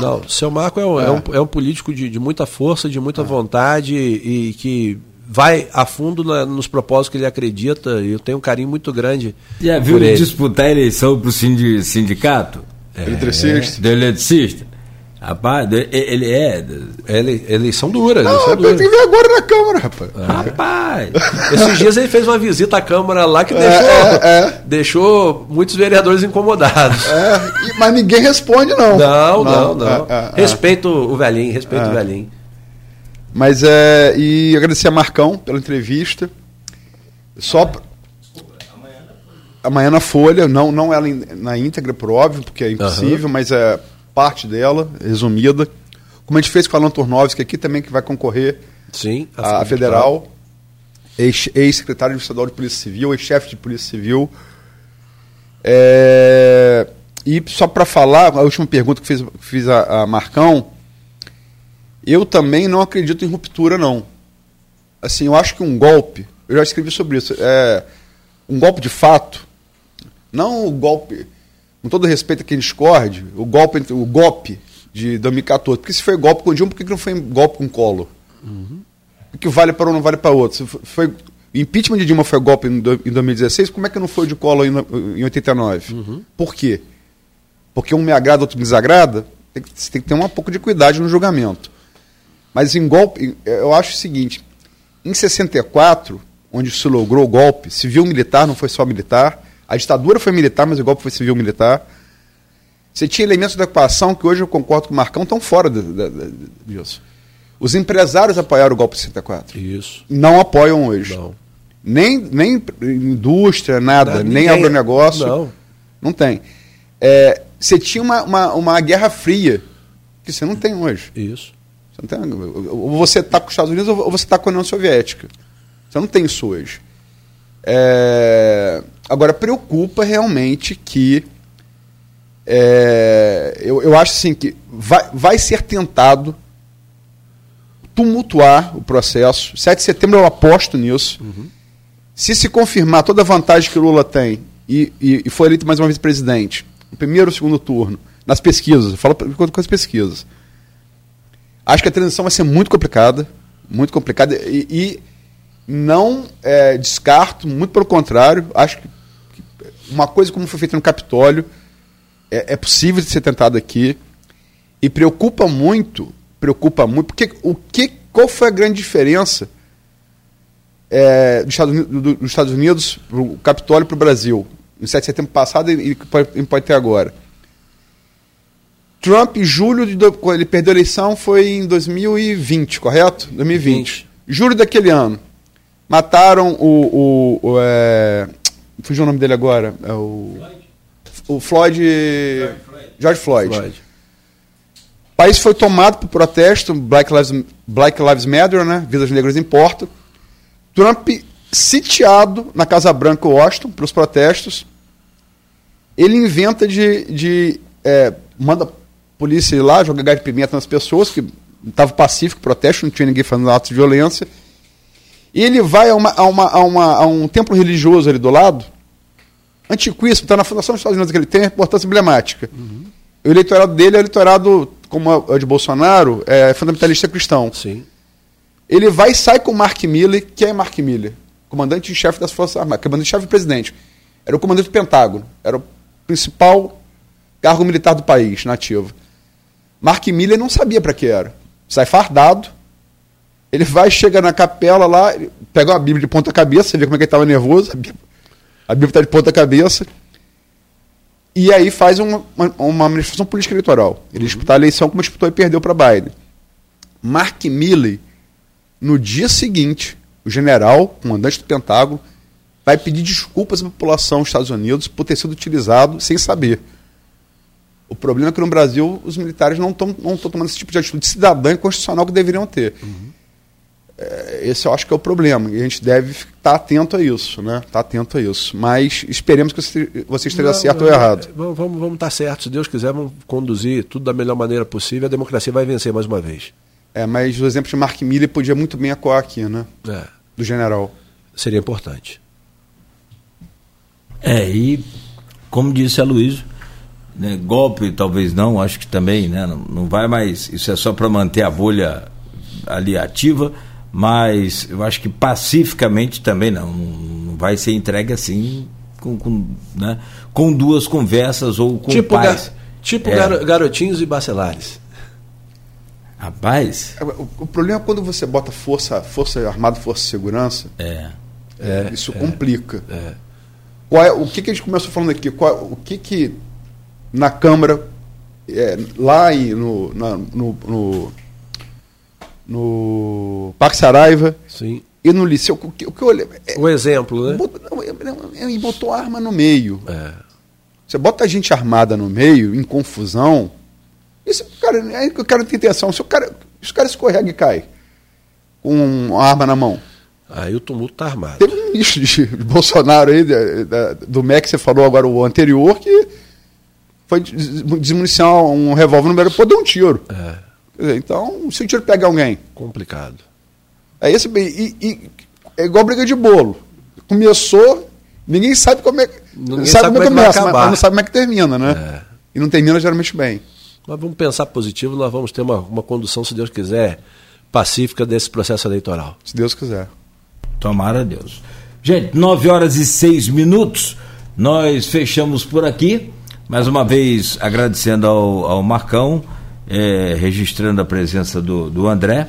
Não, o seu Marco é um, é. um, é um político de, de muita força, de muita vontade e, que vai a fundo na- nos propósitos que ele acredita. E eu tenho um carinho muito grande. Já viu ele ele. disputar a eleição para o sindicato? eletricista. Do eletricista? Rapaz, ele é. Ele, eles são duras. Não, que ver agora na Câmara, rapaz. Rapaz! Esses dias ele fez uma visita à Câmara lá que deixou, é, é. deixou muitos vereadores incomodados. É, mas ninguém responde, não. Não, não, não. é, é, é. Respeito o velhinho, respeito o velhinho. Mas é. E agradecer a Marcão pela entrevista. Só. pra- Amanhã na Folha, não, não ela na íntegra, por óbvio, porque é impossível, mas é parte dela, resumida. Como a gente fez com a Alan Turnovski aqui também, que vai concorrer Sim. a, a federal, ex- ex-secretário estadual de Polícia Civil, ex-chefe de Polícia Civil. É, e só para falar, a última pergunta que fiz, fiz a, a Marcão, eu também não acredito em ruptura, não. Assim, eu acho que um golpe, eu já escrevi sobre isso, é um golpe de fato, não o golpe, com todo respeito a quem discorde, o golpe, o golpe de 2014, porque se foi golpe com Dilma, por que não foi golpe com o Collor? O que vale para um não vale para outro. Se foi, impeachment de Dilma foi golpe em, do- em 2016, como é que não foi de Collor em, em 89? Por quê? Porque um me agrada, outro me desagrada? Tem que, você tem que ter um pouco de cuidado no julgamento. Mas em golpe, em- eu acho o seguinte: em 64, onde se logrou o golpe, civil-militar não foi só militar, a ditadura foi militar, mas o golpe foi civil-militar. Você tinha elementos da equação que hoje eu concordo com o Marcão, estão fora de- de- de- disso. Os empresários apoiaram o golpe de 64. Isso. Não apoiam hoje. Não. Nem, nem indústria, nada, nem ninguém- agronegócio. Não. Não tem. É, você tinha uma, uma, uma guerra fria, que você não tem hoje. Isso. Tem, ou você está com os Estados Unidos ou você está com a União Soviética. Você não tem isso hoje. É, agora, preocupa realmente que. é, eu, eu acho assim que vai, vai ser tentado tumultuar o processo. 7 de setembro eu aposto nisso. Se se confirmar toda a vantagem que o Lula tem e, e, e for eleito mais uma vez presidente, no primeiro ou segundo turno, nas pesquisas, eu falo com as pesquisas, acho que a transição vai ser muito complicada, muito complicada e, e não é, descarto, muito pelo contrário, acho que uma coisa como foi feita no Capitólio é, é possível de ser tentada aqui e preocupa muito, preocupa muito, porque o que, qual foi a grande diferença é, dos Estados Unidos, do- dos Estados Unidos para o Capitólio para o Brasil, em 7 de setembro passado e, e pode, pode ter agora? Trump, em julho, de, ele perdeu a eleição, foi em 2020, correto? 2020. 20. Julho daquele ano. Mataram o. o, o é, fugiu o nome dele agora. É o, o Floyd. George Floyd. Floyd. O país foi tomado por protesto, Black Lives, Black Lives Matter, né? Vidas negras importam. Trump sitiado na Casa Branca, Washington, pelos protestos. Ele inventa de. de é, manda polícia ir lá, joga gás de pimenta nas pessoas, que estava pacífico, protesto, não tinha ninguém fazendo atos de violência. E ele vai a, uma, a, uma, a, uma, a um templo religioso ali do lado, antiquíssimo, está na fundação dos Estados Unidos que ele tem, importância emblemática. O eleitorado dele é o eleitorado, como é o de Bolsonaro, é fundamentalista cristão. Sim. Ele vai e sai com o Mark Milley. Quem é Mark Milley? Comandante-chefe das Forças Armadas, comandante-chefe do presidente. Era o comandante do Pentágono. Era o principal cargo militar do país, nativo. Mark Milley não sabia para que era. Sai fardado. Ele vai, chega na capela lá, pega uma Bíblia de ponta cabeça, você vê como é que ele estava nervoso. A Bíblia, a Bíblia está de ponta cabeça. E aí faz uma, uma, uma manifestação política eleitoral. Ele disputar a eleição como disputou e perdeu para Biden. Mark Milley, no dia seguinte, o general, comandante do Pentágono, vai pedir desculpas à população dos Estados Unidos por ter sido utilizado sem saber. O problema é que no Brasil os militares não estão não tão tomando esse tipo de atitude cidadã e constitucional que deveriam ter. É, esse eu acho que é o problema. E a gente deve estar atento a isso, né? Estar atento a isso. Mas esperemos que você, esteja Não, certo não, ou errado. é, Vamos, vamos, vamos estar certo. Se Deus quiser, vamos conduzir tudo da melhor maneira possível. A democracia vai vencer mais uma vez. É, mas o exemplo de Mark Milley podia muito bem ecoar aqui, né? É, Do general. seria importante. É, e como disse a Luísa, né, golpe talvez não, acho que também, né, não, não vai mais, isso é só para manter a bolha ali ativa, mas eu acho que pacificamente também não, não vai ser entregue assim com, com, né, com duas conversas ou com tipo ga- tipo É. garo- garotinhos e bacelares. Rapaz. O, o, problema é quando você bota força, força armada, força de segurança. É. é isso é, complica. É. Qual é, o que, que a gente começou falando aqui? Qual, o que que na Câmara, é, lá em, no, na, no, no, no Parque Saraiva Sim. e no Liceu, o que, o que eu olhei... É, o exemplo, né? Botou, e botou arma no meio. É. Você bota a gente armada no meio, em confusão, esse cara, aí o cara tem intenção. Se o cara, se o cara escorrega e cai com uma arma na mão. Aí o tumulto tá armado. Teve um ministro de, Bolsonaro aí, de, de, do MEC, que você falou agora o anterior, que foi desmuniciar um revólver no meio pô, deu um tiro. É. então, se o tiro pega alguém. Complicado. É esse e, e, é igual briga de bolo. Começou, ninguém sabe como é, ninguém sabe, sabe como, é como é começa, mas, mas, não sabe como é que termina, né? É. E não termina geralmente bem. Nós vamos pensar positivo, nós vamos ter uma, uma condução, se Deus quiser, pacífica desse processo eleitoral. Se Deus quiser. Tomara Deus. Gente, 9 horas e 6 minutos. Nós fechamos por aqui. Mais uma vez agradecendo ao, ao Marcão, é, registrando a presença do, do André.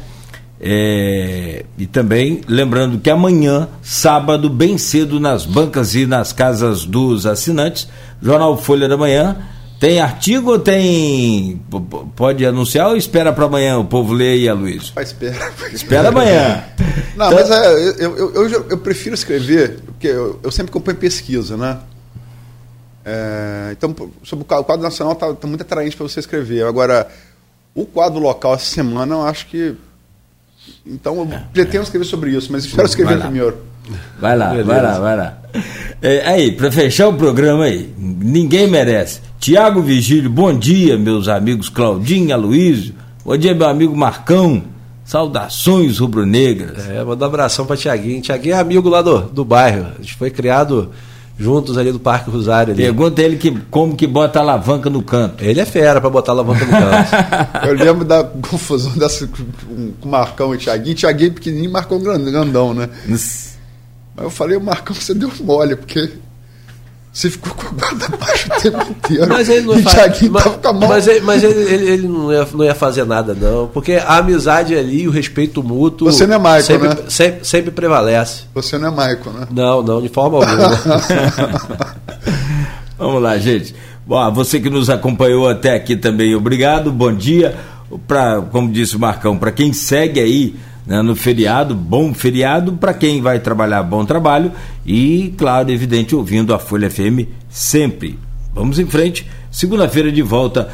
É, e também lembrando que amanhã, sábado, bem cedo, nas bancas e nas casas dos assinantes, Jornal Folha da Manhã tem artigo ou tem. Pode anunciar ou espera para amanhã o povo ler aí, Luiz? Ah, espera. Espera amanhã. Não, então... mas é, eu, eu, eu, eu, prefiro escrever, porque eu, eu sempre acompanho pesquisa, né? É, então, sobre o quadro nacional está tá muito atraente para você escrever. Agora, o quadro local essa semana, eu acho que. Então, eu é, pretendo escrever sobre isso, mas espero escrever primeiro. Vai lá, Beleza. vai lá, vai lá. É, aí, para fechar o programa aí, ninguém merece. Tiago Vigílio, bom dia, meus amigos Claudinho, Aloysio. Bom dia, meu amigo Marcão. Saudações rubro-negras. É, manda um abração para Tiaguinho. Tiaguinho é amigo lá do, do bairro. A gente foi criado juntos ali do Parque Rosário. Ali. Pergunta ele que, como que bota a alavanca no canto. Ele é fera para botar a alavanca no canto. eu lembro da confusão dessa com o Marcão e o Tiaguinho. Tiaguinho pequenininho, Marcão grandão, né? Mas eu falei, o Marcão, você deu mole, porque você ficou com a guarda baixo o tempo inteiro. Mas ele não faz, mas. Mas, ele, mas ele, ele, ele, não, ia, não ia fazer nada, não. Porque a amizade ali, o respeito mútuo. Você não é Michael, sempre, né? Sempre, sempre prevalece. Você não é Michael, né? Não, não, de forma alguma. Vamos lá, gente. Bom, você que nos acompanhou até aqui também, obrigado, bom dia. Pra, como disse o Marcão, para quem segue aí né, no feriado, bom feriado para quem vai trabalhar, bom trabalho e, claro, evidente, ouvindo a Folha FM sempre. Vamos em frente, segunda-feira de volta